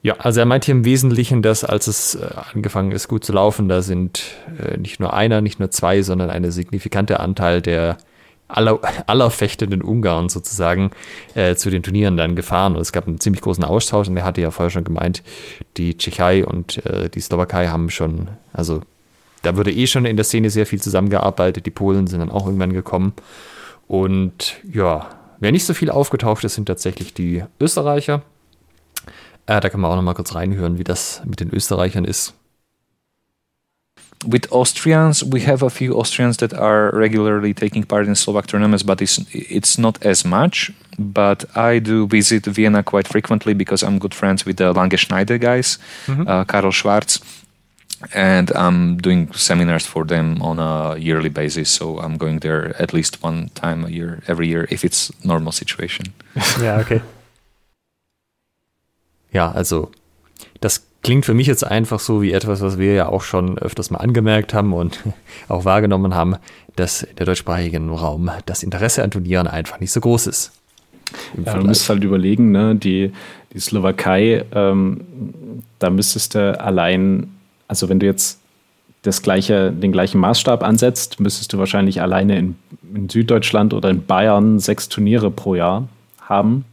ja, also er meint hier im Wesentlichen, dass als es äh, angefangen ist, gut zu laufen, da sind äh, nicht nur einer, nicht nur zwei, sondern eine signifikante Anteil der aller, aller fechtenden Ungarn sozusagen äh, zu den Turnieren dann gefahren. Und es gab einen ziemlich großen Austausch und er hatte ja vorher schon gemeint, die Tschechei und äh, die Slowakei haben schon, also da wurde eh schon in der Szene sehr viel zusammengearbeitet. Die Polen sind dann auch irgendwann gekommen. Und ja, wer nicht so viel aufgetaucht ist, sind tatsächlich die Österreicher. Äh, da kann man auch noch mal kurz reinhören, wie das mit den Österreichern ist. with Austrians, we have a few Austrians that are regularly taking part in Slovak tournaments, but it's it's not as much. But I do visit Vienna quite frequently because I'm good friends with the Lange Schneider guys, mm-hmm. uh, Karl Schwarz, and I'm doing seminars for them on a yearly basis. So I'm going there at least one time a year, every year, if it's normal situation. <laughs> ja, okay. Ja, also das klingt für mich jetzt einfach so wie etwas, was wir ja auch schon öfters mal angemerkt haben und <laughs> auch wahrgenommen haben, dass in der deutschsprachigen Raum das Interesse an Turnieren einfach nicht so groß ist. Ja, du musst halt überlegen, ne, die, die Slowakei, ähm, da müsstest du allein, also wenn du jetzt das gleiche, den gleichen Maßstab ansetzt, müsstest du wahrscheinlich alleine in, in Süddeutschland oder in Bayern sechs Turniere pro Jahr haben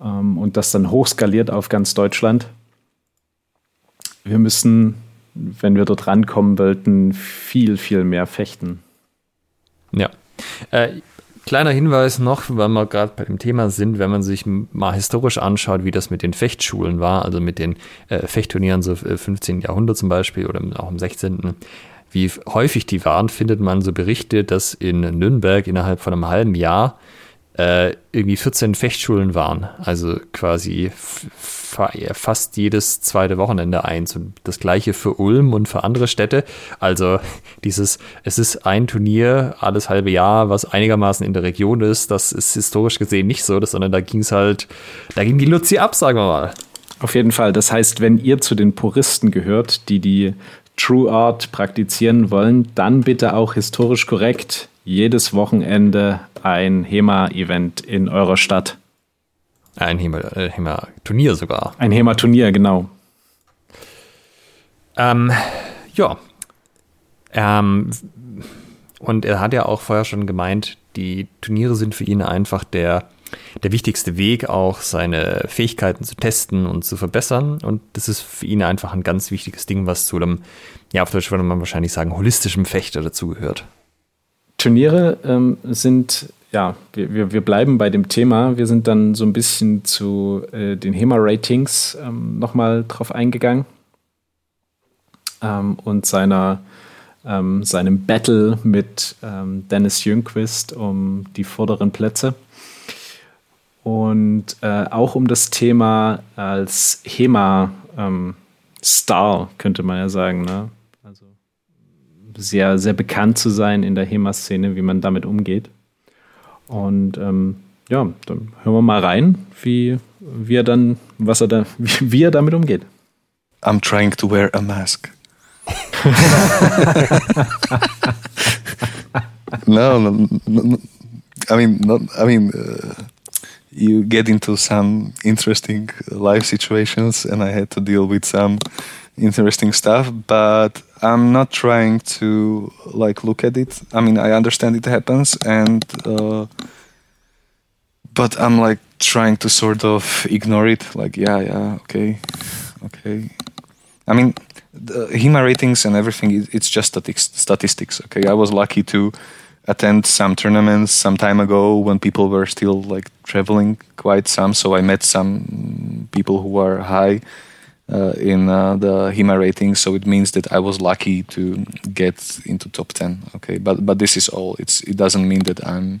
ähm, und das dann hochskaliert auf ganz Deutschland wir müssen, wenn wir dort rankommen wollten, viel, viel mehr fechten. Ja. Äh, kleiner Hinweis noch, weil wir gerade bei dem Thema sind, wenn man sich mal historisch anschaut, wie das mit den Fechtschulen war, also mit den äh, Fechtturnieren so 15. Äh, Jahrhundert zum Beispiel oder auch im 16. Wie häufig die waren, findet man so Berichte, dass in Nürnberg innerhalb von einem halben Jahr äh, irgendwie 14 Fechtschulen waren. Also quasi fast jedes zweite Wochenende eins. Und das gleiche für Ulm und für andere Städte. Also dieses, es ist ein Turnier alles halbe Jahr, was einigermaßen in der Region ist. Das ist historisch gesehen nicht so, sondern da ging es halt, da ging die Luzi ab, sagen wir mal. Auf jeden Fall. Das heißt, wenn ihr zu den Puristen gehört, die die True Art praktizieren wollen, dann bitte auch historisch korrekt jedes Wochenende ein HEMA-Event in eurer Stadt. Ein HEMA-Turnier sogar. Ein HEMA-Turnier, genau. Ähm, ja. Ähm, und er hat ja auch vorher schon gemeint, die Turniere sind für ihn einfach der, der wichtigste Weg, auch seine Fähigkeiten zu testen und zu verbessern. Und das ist für ihn einfach ein ganz wichtiges Ding, was zu einem, ja, auf Deutsch würde man wahrscheinlich sagen, holistischen Fechter dazugehört. Turniere ähm, sind, ja, wir, wir, wir bleiben bei dem Thema. Wir sind dann so ein bisschen zu äh, den HEMA-Ratings ähm, nochmal drauf eingegangen ähm, und seiner, ähm, seinem Battle mit ähm, Dennis Jünquist um die vorderen Plätze. Und äh, auch um das Thema als HEMA-Star, ähm, könnte man ja sagen. Ne? sehr, sehr bekannt zu sein in der HEMA-Szene, wie man damit umgeht. Und ähm, ja, dann hören wir mal rein, wie, wie er dann, was er da, wie, <laughs> wie er damit umgeht. I'm trying to wear a mask. <laughs> no, no, no, I mean, not, I mean, uh, you get into some interesting life situations, and I had to deal with some interesting stuff. But I'm not trying to like look at it. I mean, I understand it happens, and uh, but I'm like trying to sort of ignore it. Like, yeah, yeah, okay, okay. I mean, the HEMA ratings and everything. It's just statistics. Okay, I was lucky to attend some tournaments some time ago when people were still like traveling quite some. So I met some people who are high uh, in uh, the HEMA rating. So it means that I was lucky to get into top ten. Okay, but but this is all. It's it doesn't mean that I'm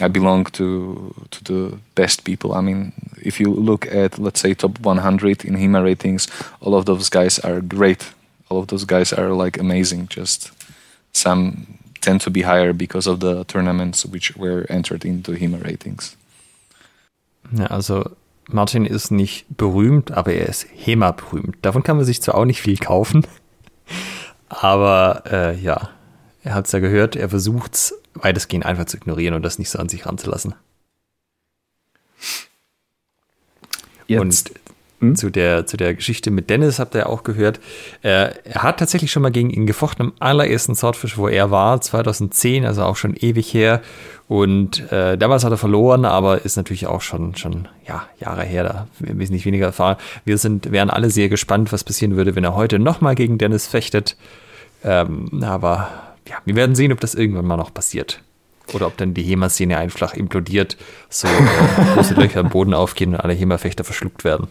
I belong to to the best people. I mean, if you look at let's say top 100 in HEMA ratings, all of those guys are great. All of those guys are like amazing. Just some tend to be higher because of the tournaments which were entered into HEMA ratings. Ja, also Martin ist nicht berühmt, aber er ist HEMA berühmt. Davon kann man sich zwar auch nicht viel kaufen, <laughs> aber äh, ja, er hat es ja gehört, er versucht es weitestgehend einfach zu ignorieren und das nicht so an sich ranzulassen. Jetzt, und hm? zu, der, zu der Geschichte mit Dennis, habt ihr auch gehört. Er hat tatsächlich schon mal gegen ihn gefochten am allerersten Swordfish, wo er war, 2010, also auch schon ewig her. Und äh, damals hat er verloren, aber ist natürlich auch schon, schon ja, Jahre her, da wesentlich weniger erfahren. Wir sind, wären alle sehr gespannt, was passieren würde, wenn er heute nochmal gegen Dennis fechtet. Ähm, aber ja, wir werden sehen, ob das irgendwann mal noch passiert. Oder ob dann die HEMA-Szene einfach implodiert, so äh, große Löcher im Boden aufgehen und alle HEMA-Fechter verschluckt werden.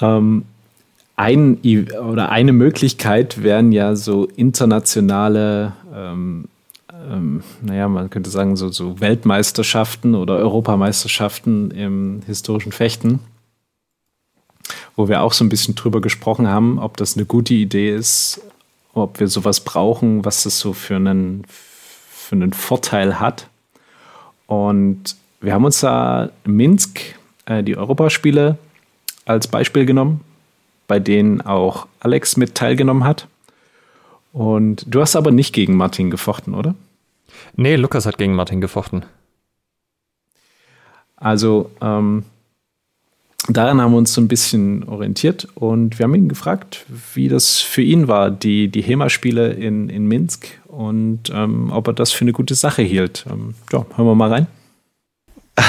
Ähm, ein, oder eine Möglichkeit wären ja so internationale, ähm, ähm, naja, man könnte sagen, so, so Weltmeisterschaften oder Europameisterschaften im historischen Fechten, wo wir auch so ein bisschen drüber gesprochen haben, ob das eine gute Idee ist, ob wir sowas brauchen, was das so für einen, für einen Vorteil hat. Und wir haben uns da Minsk, äh, die Europaspiele, als Beispiel genommen, bei denen auch Alex mit teilgenommen hat. Und du hast aber nicht gegen Martin gefochten, oder? Nee, Lukas hat gegen Martin gefochten. Also ähm, daran haben wir uns so ein bisschen orientiert und wir haben ihn gefragt, wie das für ihn war, die, die HEMA-Spiele in, in Minsk und ähm, ob er das für eine gute Sache hielt. Ähm, ja, hören wir mal rein. <laughs>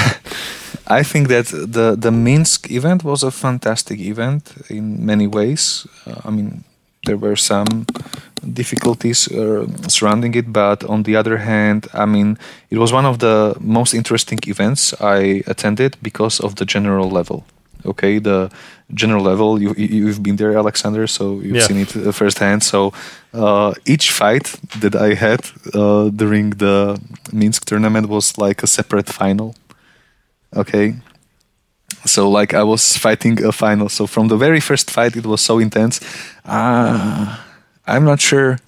I think that the the Minsk event was a fantastic event in many ways. Uh, I mean, there were some difficulties uh, surrounding it, but on the other hand, I mean, it was one of the most interesting events I attended because of the general level. Okay, the general level. You you've been there, Alexander, so you've yeah. seen it uh, firsthand. So uh, each fight that I had uh, during the Minsk tournament was like a separate final Okay. So like I was fighting a final. So from the very first fight, it was so intense. Uh, I'm not sure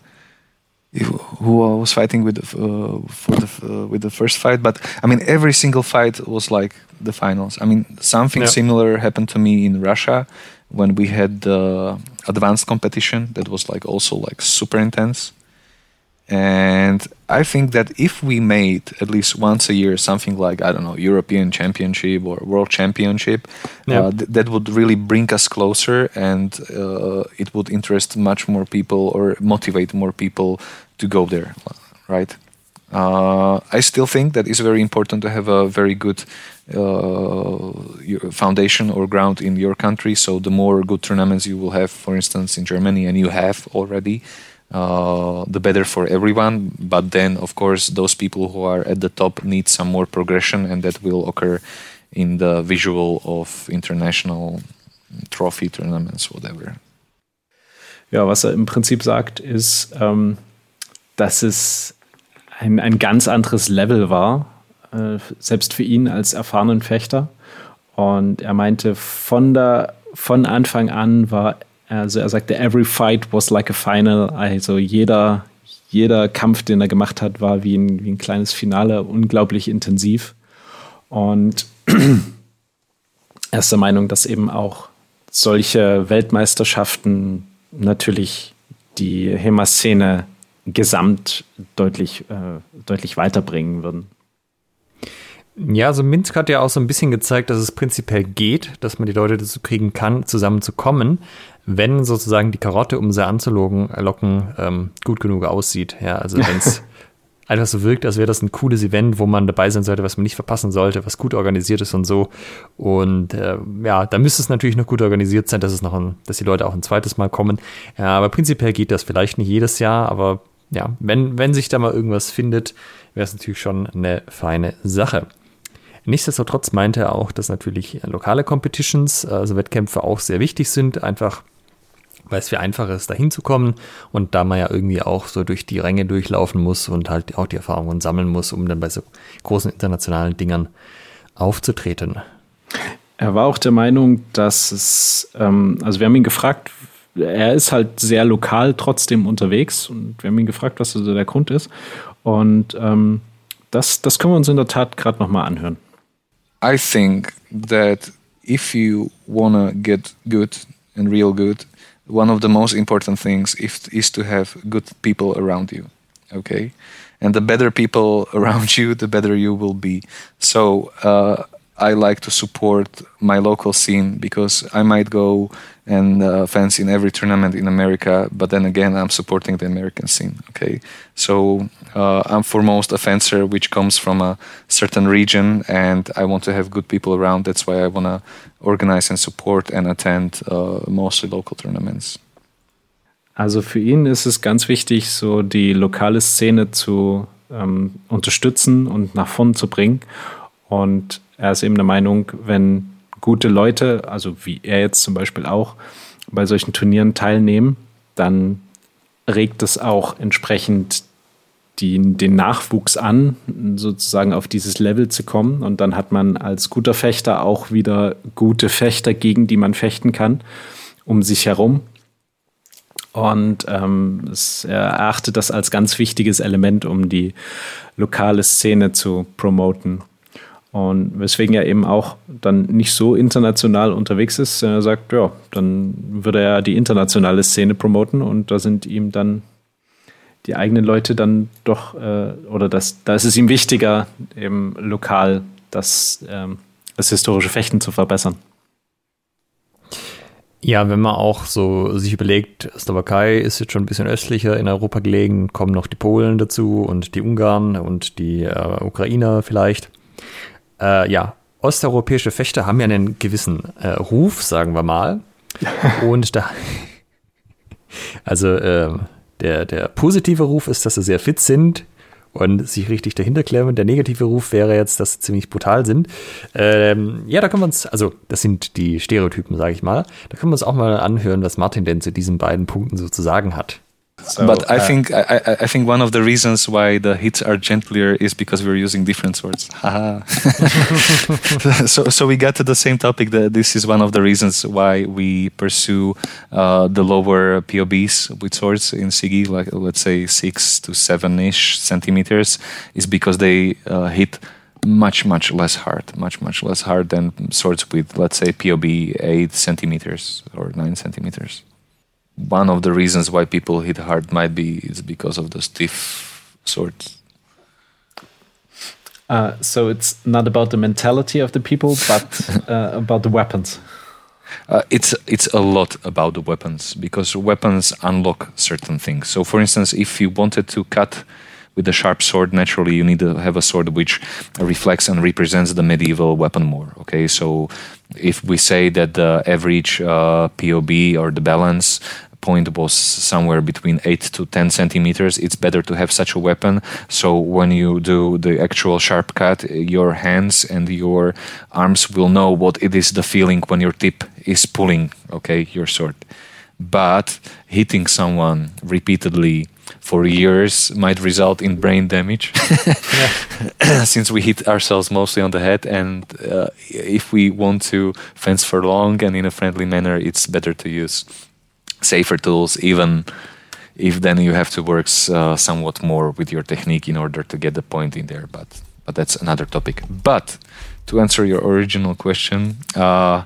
if, who I was fighting with uh, for the uh, with the first fight, but I mean every single fight was like the finals. I mean something yeah. similar happened to me in Russia when we had the advanced competition that was like also like super intense. And I think that if we made at least once a year something like I don't know European Championship or World Championship, yeah. uh, th- that would really bring us closer, and uh, it would interest much more people or motivate more people to go there, right? Uh, I still think that it's very important to have a very good uh, foundation or ground in your country. So the more good tournaments you will have, for instance, in Germany, and you have already, uh, the better for everyone. But then, of course, those people who are at the top need some more progression, and that will occur in the visual of international trophy tournaments, whatever. Ja, was er im Prinzip sagt, ist, ähm, dass es ein, ein ganz anderes Level war, äh, selbst für ihn als erfahrenen Fechter. Und er meinte, von, der, von Anfang an war also er sagte, every fight was like a final. Also jeder, jeder Kampf, den er gemacht hat, war wie ein, wie ein kleines Finale, unglaublich intensiv. Und er ist der Meinung, dass eben auch solche Weltmeisterschaften natürlich die HEMA-Szene gesamt deutlich, äh, deutlich weiterbringen würden. Ja, also Minsk hat ja auch so ein bisschen gezeigt, dass es prinzipiell geht, dass man die Leute dazu kriegen kann, zusammen zu kommen wenn sozusagen die Karotte, um sie anzulocken, locken, ähm, gut genug aussieht. Ja, also wenn es <laughs> einfach so wirkt, als wäre das ein cooles Event, wo man dabei sein sollte, was man nicht verpassen sollte, was gut organisiert ist und so. Und äh, ja, da müsste es natürlich noch gut organisiert sein, dass es noch ein, dass die Leute auch ein zweites Mal kommen. Ja, aber prinzipiell geht das vielleicht nicht jedes Jahr, aber ja, wenn, wenn sich da mal irgendwas findet, wäre es natürlich schon eine feine Sache. Nichtsdestotrotz meinte er auch, dass natürlich lokale Competitions, also Wettkämpfe auch sehr wichtig sind, einfach weil es viel einfacher ist, da hinzukommen und da man ja irgendwie auch so durch die Ränge durchlaufen muss und halt auch die Erfahrungen sammeln muss, um dann bei so großen internationalen Dingern aufzutreten. Er war auch der Meinung, dass es, ähm, also wir haben ihn gefragt, er ist halt sehr lokal trotzdem unterwegs und wir haben ihn gefragt, was also der Grund ist. Und ähm, das, das können wir uns in der Tat gerade nochmal anhören. I think that if you wanna get good and real good, one of the most important things is, is to have good people around you okay? And the better people <laughs> around you the better you will be. So uh, I like to support my local scene because I might go and uh, fence in every tournament in America, but then again, I'm supporting the American scene. Okay, so uh, I'm foremost a fencer which comes from a certain region, and I want to have good people around. That's why I want to organize and support and attend uh, mostly local tournaments. Also für ihn ist es ganz wichtig, so die lokale Szene zu ähm, unterstützen und nach vorn zu bringen. Und er ist eben der Meinung, wenn gute Leute, also wie er jetzt zum Beispiel auch, bei solchen Turnieren teilnehmen, dann regt es auch entsprechend die, den Nachwuchs an, sozusagen auf dieses Level zu kommen. Und dann hat man als guter Fechter auch wieder gute Fechter, gegen die man fechten kann, um sich herum. Und ähm, es, er erachtet das als ganz wichtiges Element, um die lokale Szene zu promoten. Und weswegen er eben auch dann nicht so international unterwegs ist. Er sagt, ja, dann würde er die internationale Szene promoten und da sind ihm dann die eigenen Leute dann doch, äh, oder das, da ist es ihm wichtiger, eben lokal das, ähm, das historische Fechten zu verbessern. Ja, wenn man auch so sich überlegt, Slowakei ist jetzt schon ein bisschen östlicher in Europa gelegen, kommen noch die Polen dazu und die Ungarn und die äh, Ukrainer vielleicht äh, ja, osteuropäische Fechter haben ja einen gewissen äh, Ruf, sagen wir mal. <laughs> Und da, also äh, der, der positive Ruf ist, dass sie sehr fit sind und sich richtig dahinter klemmen. Der negative Ruf wäre jetzt, dass sie ziemlich brutal sind. Ähm, ja, da können wir uns, also das sind die Stereotypen, sage ich mal. Da können wir uns auch mal anhören, was Martin denn zu diesen beiden Punkten so zu sagen hat. So, but I uh, think I, I, think one of the reasons why the hits are gentler is because we're using different swords. <laughs> <laughs> so so we got to the same topic. That this is one of the reasons why we pursue uh, the lower POBs with swords in Sigi, like let's say six to seven ish centimeters, is because they uh, hit much much less hard, much much less hard than swords with let's say POB eight centimeters or nine centimeters one of the reasons why people hit hard might be it's because of the stiff swords. Uh, so it's not about the mentality of the people, but uh, <laughs> about the weapons. Uh, it's it's a lot about the weapons because weapons unlock certain things. So, for instance, if you wanted to cut with a sharp sword, naturally you need to have a sword which reflects and represents the medieval weapon more. Okay, so if we say that the average uh, POB or the balance point was somewhere between 8 to 10 centimeters, it's better to have such a weapon. So when you do the actual sharp cut, your hands and your arms will know what it is the feeling when your tip is pulling, okay, your sword. But hitting someone repeatedly for years might result in brain damage <laughs> since we hit ourselves mostly on the head and uh, if we want to fence for long and in a friendly manner it's better to use safer tools, even if then you have to work uh, somewhat more with your technique in order to get the point in there. But but that's another topic. But to answer your original question. Uh,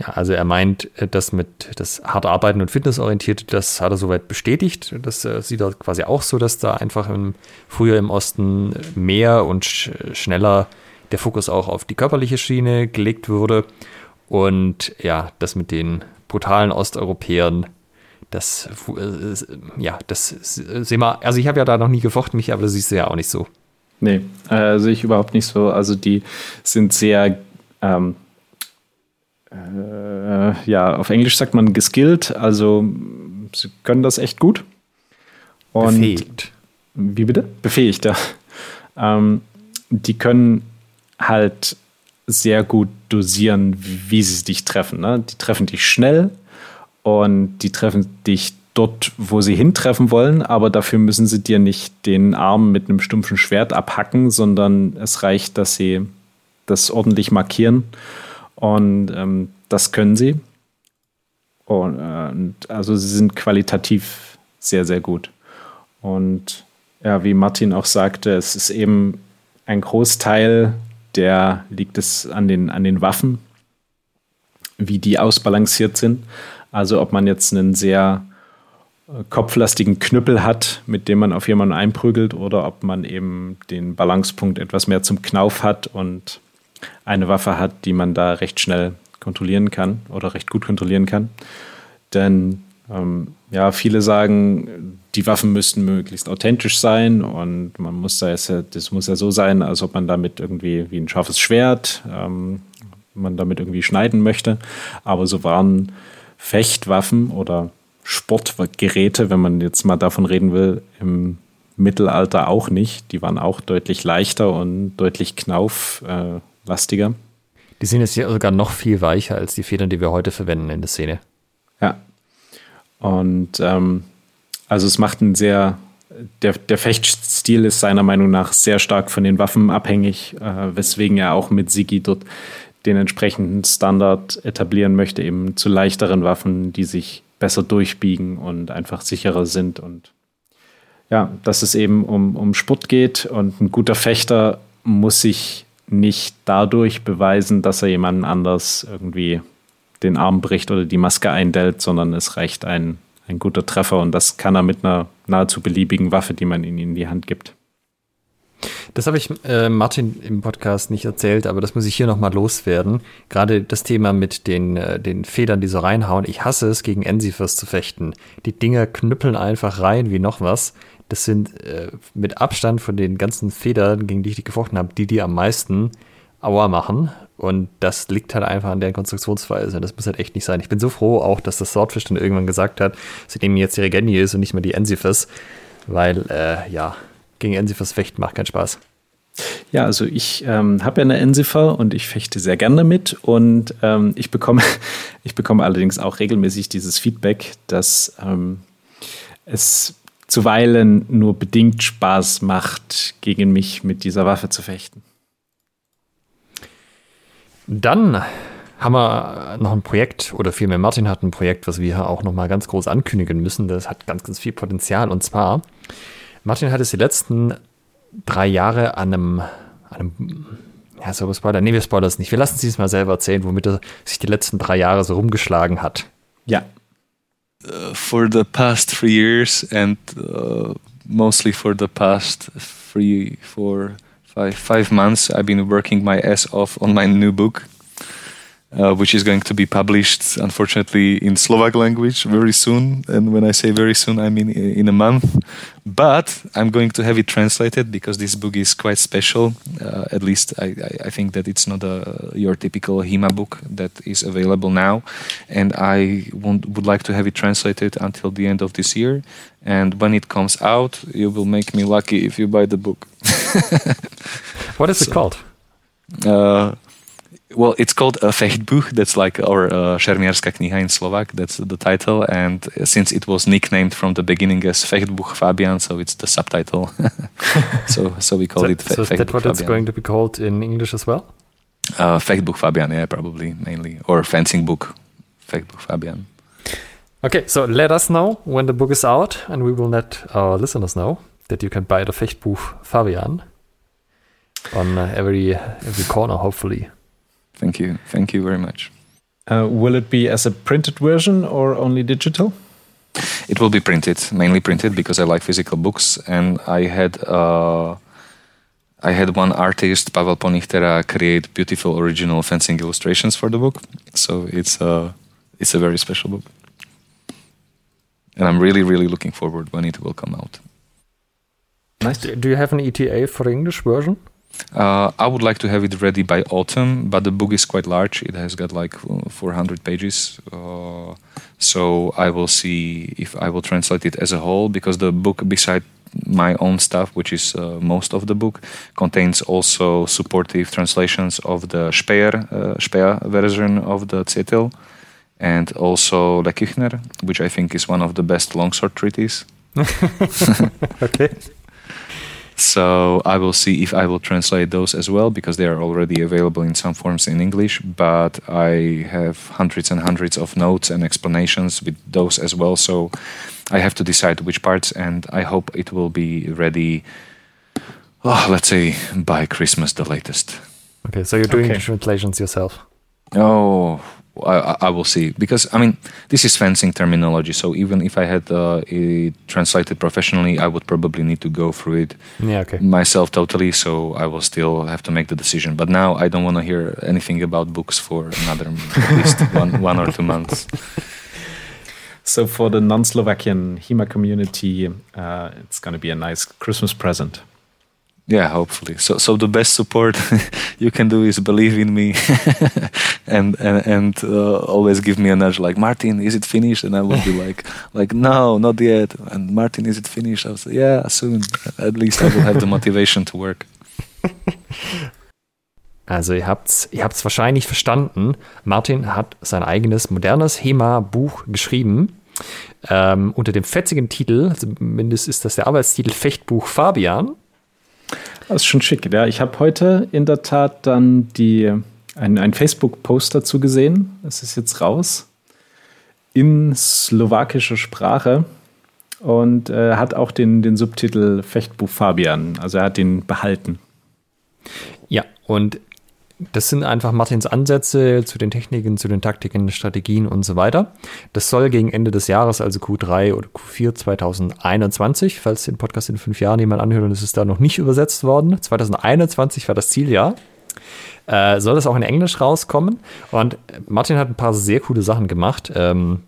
ja, also er meint, äh, das mit das harte Arbeiten und Fitnessorientierte, das hat er soweit bestätigt. Das äh, sieht er quasi auch so, dass da einfach im, früher im Osten mehr und sch schneller der Fokus auch auf die körperliche Schiene gelegt wurde. Und ja, das mit den brutalen Osteuropäern. Das, äh, ja, das sehen wir. Also, ich habe ja da noch nie gefochten, mich, aber das siehst du ja auch nicht so. Nee, äh, sehe ich überhaupt nicht so. Also, die sind sehr, ähm, äh, ja, auf Englisch sagt man geskillt. Also, sie können das echt gut. Und Befähigt. Wie bitte? Befähigt, ja. Ähm, die können halt sehr gut dosieren, wie sie dich treffen. Ne? Die treffen dich schnell und die treffen dich dort, wo sie hintreffen wollen, aber dafür müssen sie dir nicht den Arm mit einem stumpfen Schwert abhacken, sondern es reicht, dass sie das ordentlich markieren und ähm, das können sie. Und, äh, und also sie sind qualitativ sehr, sehr gut. Und ja, wie Martin auch sagte, es ist eben ein Großteil der liegt es an den, an den Waffen, wie die ausbalanciert sind. Also ob man jetzt einen sehr äh, kopflastigen Knüppel hat, mit dem man auf jemanden einprügelt, oder ob man eben den Balancepunkt etwas mehr zum Knauf hat und eine Waffe hat, die man da recht schnell kontrollieren kann oder recht gut kontrollieren kann. Denn ähm, ja, viele sagen, die Waffen müssten möglichst authentisch sein und man muss da jetzt, das muss ja so sein, als ob man damit irgendwie wie ein scharfes Schwert, ähm, man damit irgendwie schneiden möchte. Aber so waren Fechtwaffen oder Sportgeräte, wenn man jetzt mal davon reden will, im Mittelalter auch nicht. Die waren auch deutlich leichter und deutlich knauflastiger. Äh, die sind jetzt sogar noch viel weicher als die Federn, die wir heute verwenden in der Szene. Ja. Und ähm, also es macht einen sehr, der, der Fechtstil ist seiner Meinung nach sehr stark von den Waffen abhängig, äh, weswegen er auch mit Sigi dort den entsprechenden Standard etablieren möchte, eben zu leichteren Waffen, die sich besser durchbiegen und einfach sicherer sind. Und ja, dass es eben um, um Sport geht und ein guter Fechter muss sich nicht dadurch beweisen, dass er jemanden anders irgendwie den Arm bricht oder die Maske eindellt, sondern es reicht ein, ein guter Treffer und das kann er mit einer nahezu beliebigen Waffe, die man ihm in die Hand gibt. Das habe ich äh, Martin im Podcast nicht erzählt, aber das muss ich hier nochmal loswerden. Gerade das Thema mit den, äh, den Federn, die so reinhauen. Ich hasse es, gegen Ensifers zu fechten. Die Dinger knüppeln einfach rein wie noch was. Das sind äh, mit Abstand von den ganzen Federn, gegen die ich gefochten habe, die, die am meisten Aua machen. Und das liegt halt einfach an der Konstruktionsweise. Das muss halt echt nicht sein. Ich bin so froh auch, dass das Swordfish dann irgendwann gesagt hat, seitdem jetzt die Regeni ist und nicht mehr die Ensifers. Weil, äh, ja, gegen Ensifers fechten macht keinen Spaß. Ja, also ich ähm, habe ja eine Ensifer und ich fechte sehr gerne mit und ähm, ich bekomme, <laughs> ich bekomme allerdings auch regelmäßig dieses Feedback, dass ähm, es zuweilen nur bedingt Spaß macht, gegen mich mit dieser Waffe zu fechten. Dann haben wir noch ein Projekt, oder vielmehr Martin hat ein Projekt, was wir auch nochmal ganz groß ankündigen müssen. Das hat ganz, ganz viel Potenzial. Und zwar, Martin hat es die letzten drei Jahre an einem, an einem ja, so Spoiler, nee, wir spoilern es nicht. Wir lassen es mal selber erzählen, womit er sich die letzten drei Jahre so rumgeschlagen hat. Ja, for the past three years and uh, mostly for the past three, four, five, five months, I've been working my ass off on my new book. Uh, which is going to be published, unfortunately, in Slovak language very soon. And when I say very soon, I mean in a month. But I'm going to have it translated because this book is quite special. Uh, at least I, I, think that it's not a, your typical HEMA book that is available now. And I would like to have it translated until the end of this year. And when it comes out, you will make me lucky if you buy the book. <laughs> what is so, it called? Uh, well, it's called a Fechtbuch. That's like our uh, Szermierska kniha in Slovak. That's the title. And since it was nicknamed from the beginning as Fechtbuch Fabian, so it's the subtitle. <laughs> so so we call so, it Fe so is that what Fabian. it's going to be called in English as well? Uh, Fechtbuch Fabian, yeah, probably mainly. Or fencing book, Fechtbuch Fabian. Okay, so let us know when the book is out, and we will let our listeners know that you can buy the Fechtbuch Fabian on uh, every every corner, hopefully. Thank you. Thank you very much. Uh, will it be as a printed version or only digital? It will be printed, mainly printed, because I like physical books. And I had uh, I had one artist, Pavel Ponichtera, create beautiful original fencing illustrations for the book. So it's a it's a very special book, and I'm really really looking forward when it will come out. Nice. Do you have an ETA for the English version? Uh, I would like to have it ready by autumn, but the book is quite large. It has got like 400 pages. Uh, so I will see if I will translate it as a whole because the book, beside my own stuff, which is uh, most of the book, contains also supportive translations of the Speer, uh, Speer version of the Zettel and also Le Küchner, which I think is one of the best longsword treaties. <laughs> okay. So I will see if I will translate those as well because they are already available in some forms in English. But I have hundreds and hundreds of notes and explanations with those as well. So I have to decide which parts, and I hope it will be ready. Oh, let's say by Christmas, the latest. Okay, so you're doing okay. translations yourself. Oh, I, I, will see because I mean this is fencing terminology. So even if I had uh, it translated professionally, I would probably need to go through it yeah, okay. myself totally. So I will still have to make the decision. But now I don't want to hear anything about books for another at least <laughs> one one or two months. <laughs> So for the non-Slovakian HEMA community, uh, it's going to be a nice Christmas present. Yeah, hopefully. So, so the best support <laughs> you can do is believe in me, <laughs> and and and uh, always give me a nudge, like Martin, is it finished? And I will be like, <laughs> like no, not yet. And Martin, is it finished? I'll say, yeah, soon. At least I will have the motivation to work. Also ihr habt's, ihr habt's wahrscheinlich verstanden. Martin hat sein eigenes modernes HEMA-Buch geschrieben. Ähm, unter dem fetzigen Titel, zumindest ist das der Arbeitstitel Fechtbuch Fabian. Das ist schon schick. Ja, ich habe heute in der Tat dann die, ein, ein Facebook-Post dazu gesehen. Es ist jetzt raus. In slowakischer Sprache. Und äh, hat auch den, den Subtitel Fechtbuch Fabian. Also er hat den behalten. Ja, und das sind einfach Martins Ansätze zu den Techniken, zu den Taktiken, Strategien und so weiter. Das soll gegen Ende des Jahres, also Q3 oder Q4 2021, falls den Podcast in fünf Jahren jemand anhört und es ist da noch nicht übersetzt worden, 2021 war das Zieljahr, äh, soll das auch in Englisch rauskommen. Und Martin hat ein paar sehr coole Sachen gemacht. Ähm,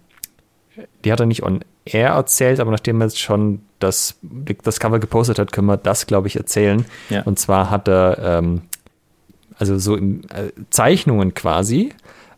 die hat er nicht on air erzählt, aber nachdem er jetzt schon das, das Cover gepostet hat, können wir das, glaube ich, erzählen. Ja. Und zwar hat er ähm, also so im, äh, Zeichnungen quasi,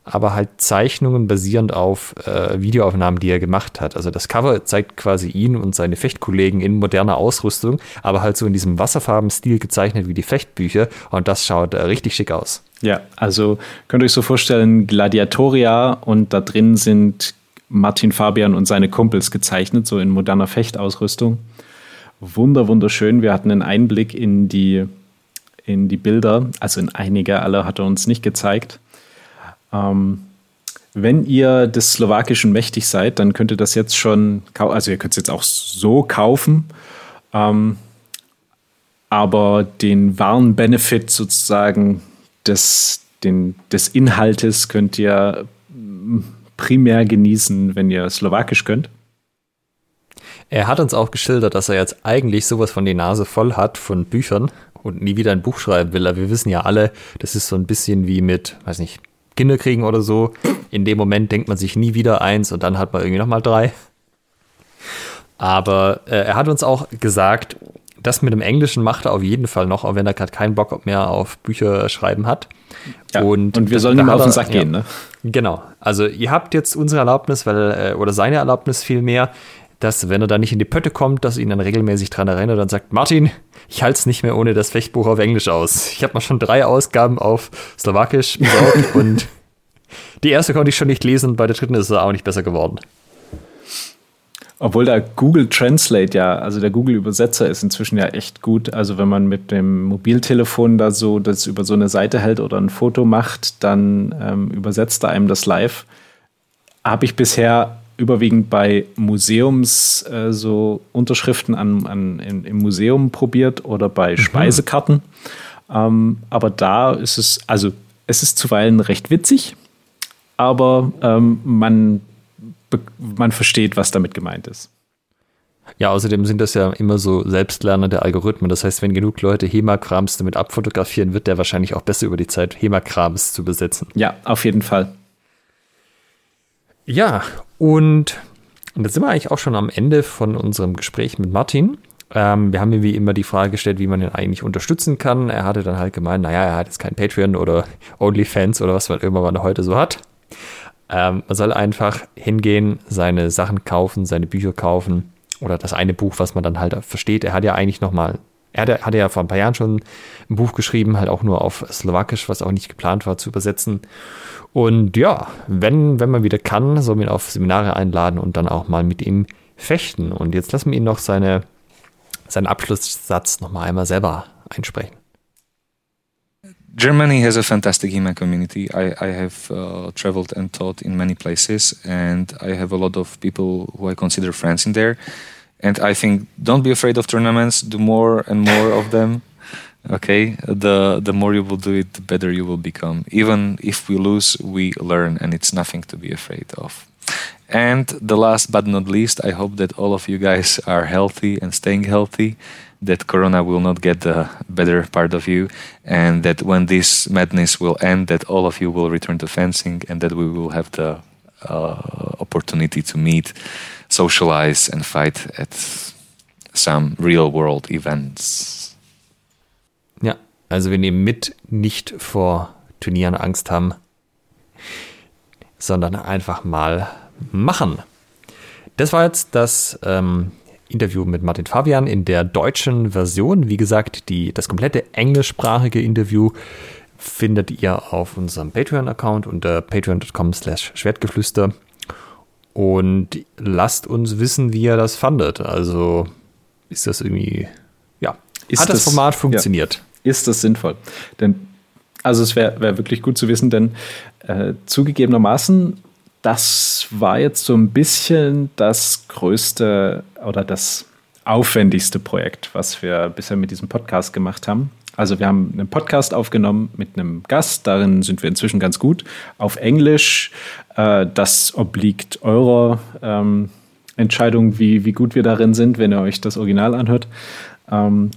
aber halt Zeichnungen basierend auf äh, Videoaufnahmen, die er gemacht hat. Also das Cover zeigt quasi ihn und seine Fechtkollegen in moderner Ausrüstung, aber halt so in diesem Wasserfarbenstil gezeichnet wie die Fechtbücher und das schaut äh, richtig schick aus. Ja, also könnt ihr euch so vorstellen, Gladiatoria und da drin sind Martin Fabian und seine Kumpels gezeichnet, so in moderner Fechtausrüstung. Wunder, wunderschön. Wir hatten einen Einblick in die in die Bilder, also in einige, alle hat er uns nicht gezeigt. Ähm, wenn ihr des Slowakischen mächtig seid, dann könnt ihr das jetzt schon, also ihr könnt es jetzt auch so kaufen, ähm, aber den wahren Benefit sozusagen des, den, des Inhaltes könnt ihr mm, primär genießen, wenn ihr Slowakisch könnt. Er hat uns auch geschildert, dass er jetzt eigentlich sowas von die Nase voll hat von Büchern und nie wieder ein Buch schreiben will. Aber wir wissen ja alle, das ist so ein bisschen wie mit, weiß nicht, Kinder kriegen oder so. In dem Moment denkt man sich nie wieder eins und dann hat man irgendwie nochmal drei. Aber äh, er hat uns auch gesagt, das mit dem Englischen macht er auf jeden Fall noch, auch wenn er gerade keinen Bock mehr auf Bücher schreiben hat. Ja, und, und wir sollen ihm auf den Sack gehen, ne? Genau. Also ihr habt jetzt unsere Erlaubnis, weil, äh, oder seine Erlaubnis vielmehr, dass, wenn er da nicht in die Pötte kommt, dass ihn dann regelmäßig dran erinnert und sagt, Martin, ich halte es nicht mehr ohne das Fechtbuch auf Englisch aus. Ich habe mal schon drei Ausgaben auf Slowakisch besorgt <laughs> und die erste konnte ich schon nicht lesen und bei der dritten ist es auch nicht besser geworden. Obwohl der Google Translate ja, also der Google Übersetzer ist inzwischen ja echt gut. Also wenn man mit dem Mobiltelefon da so das über so eine Seite hält oder ein Foto macht, dann ähm, übersetzt er einem das live. Habe ich bisher überwiegend bei Museums äh, so Unterschriften an, an, in, im Museum probiert oder bei mhm. Speisekarten. Ähm, aber da ist es, also es ist zuweilen recht witzig, aber ähm, man, man versteht, was damit gemeint ist. Ja, außerdem sind das ja immer so selbstlernende Algorithmen. Das heißt, wenn genug Leute Hemakrams damit abfotografieren, wird der wahrscheinlich auch besser über die Zeit Hemakrams zu besetzen. Ja, auf jeden Fall. Ja, und, und jetzt sind wir eigentlich auch schon am Ende von unserem Gespräch mit Martin. Ähm, wir haben ihm wie immer die Frage gestellt, wie man ihn eigentlich unterstützen kann. Er hatte dann halt gemeint, naja, er hat jetzt kein Patreon oder OnlyFans oder was man irgendwann heute so hat. Ähm, man soll einfach hingehen, seine Sachen kaufen, seine Bücher kaufen oder das eine Buch, was man dann halt versteht. Er hat ja eigentlich nochmal, er hatte, ja vor ein paar Jahren schon ein Buch geschrieben, halt auch nur auf Slowakisch, was auch nicht geplant war zu übersetzen. Und ja, wenn, wenn man wieder kann, soll man ihn auf Seminare einladen und dann auch mal mit ihm fechten. Und jetzt lassen wir ihn noch seine, seinen Abschlusssatz nochmal einmal selber einsprechen. Germany has a fantastic HEMA community. I, I have uh, traveled and taught in many places, and I have a lot of people who I consider friends in there. And I think don't be afraid of tournaments, do more and more of them. <laughs> Okay, the the more you will do it, the better you will become. Even if we lose, we learn, and it's nothing to be afraid of. And the last but not least, I hope that all of you guys are healthy and staying healthy, that Corona will not get the better part of you, and that when this madness will end, that all of you will return to fencing, and that we will have the uh, opportunity to meet, socialize, and fight at some real world events. Ja, also wir nehmen mit, nicht vor Turnieren Angst haben, sondern einfach mal machen. Das war jetzt das ähm, Interview mit Martin Fabian in der deutschen Version. Wie gesagt, die, das komplette englischsprachige Interview findet ihr auf unserem Patreon-Account unter patreon.com slash Schwertgeflüster. Und lasst uns wissen, wie ihr das fandet. Also ist das irgendwie, ja, Ist hat das, das- Format ja. funktioniert? ist das sinnvoll? Denn, also es wäre wär wirklich gut zu wissen, denn äh, zugegebenermaßen, das war jetzt so ein bisschen das größte oder das aufwendigste Projekt, was wir bisher mit diesem Podcast gemacht haben. Also wir haben einen Podcast aufgenommen mit einem Gast, darin sind wir inzwischen ganz gut, auf Englisch. Äh, das obliegt eurer ähm, Entscheidung, wie, wie gut wir darin sind, wenn ihr euch das Original anhört. Ähm,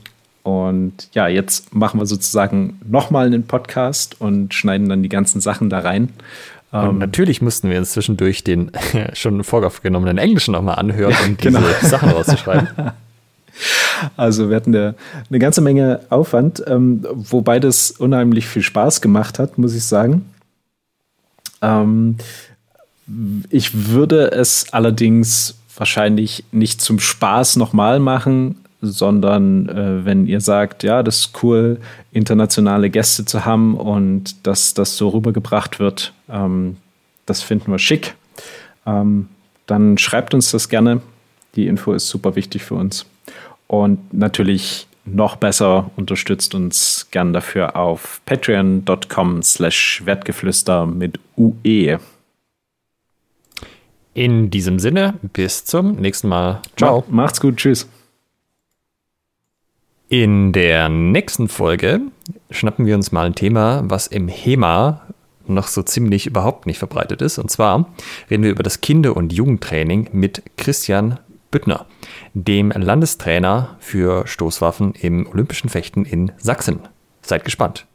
und ja, jetzt machen wir sozusagen nochmal einen Podcast und schneiden dann die ganzen Sachen da rein. Und Ähm, natürlich mussten wir uns zwischendurch den <laughs> schon vorgenommenen Englischen nochmal anhören, um <laughs> diese genau. Sachen rauszuschreiben. <laughs> Also wir hatten eine, eine ganze Menge Aufwand, ähm, wobei das unheimlich viel Spaß gemacht hat, muss ich sagen. Ähm, ich würde es allerdings wahrscheinlich nicht zum Spaß nochmal machen, sondern äh, wenn ihr sagt, ja, das ist cool, internationale Gäste zu haben und dass das so rübergebracht wird, ähm, das finden wir schick, ähm, dann schreibt uns das gerne. Die Info ist super wichtig für uns. Und natürlich noch besser unterstützt uns gern dafür auf patreon.com slash wertgeflüster mit UE. In diesem Sinne, bis zum nächsten Mal. Ciao. Ma- Macht's gut, tschüss. In der nächsten Folge schnappen wir uns mal ein Thema, was im HEMA noch so ziemlich überhaupt nicht verbreitet ist. Und zwar reden wir über das Kinder- und Jugendtraining mit Christian Büttner, dem Landestrainer für Stoßwaffen im Olympischen Fechten in Sachsen. Seid gespannt.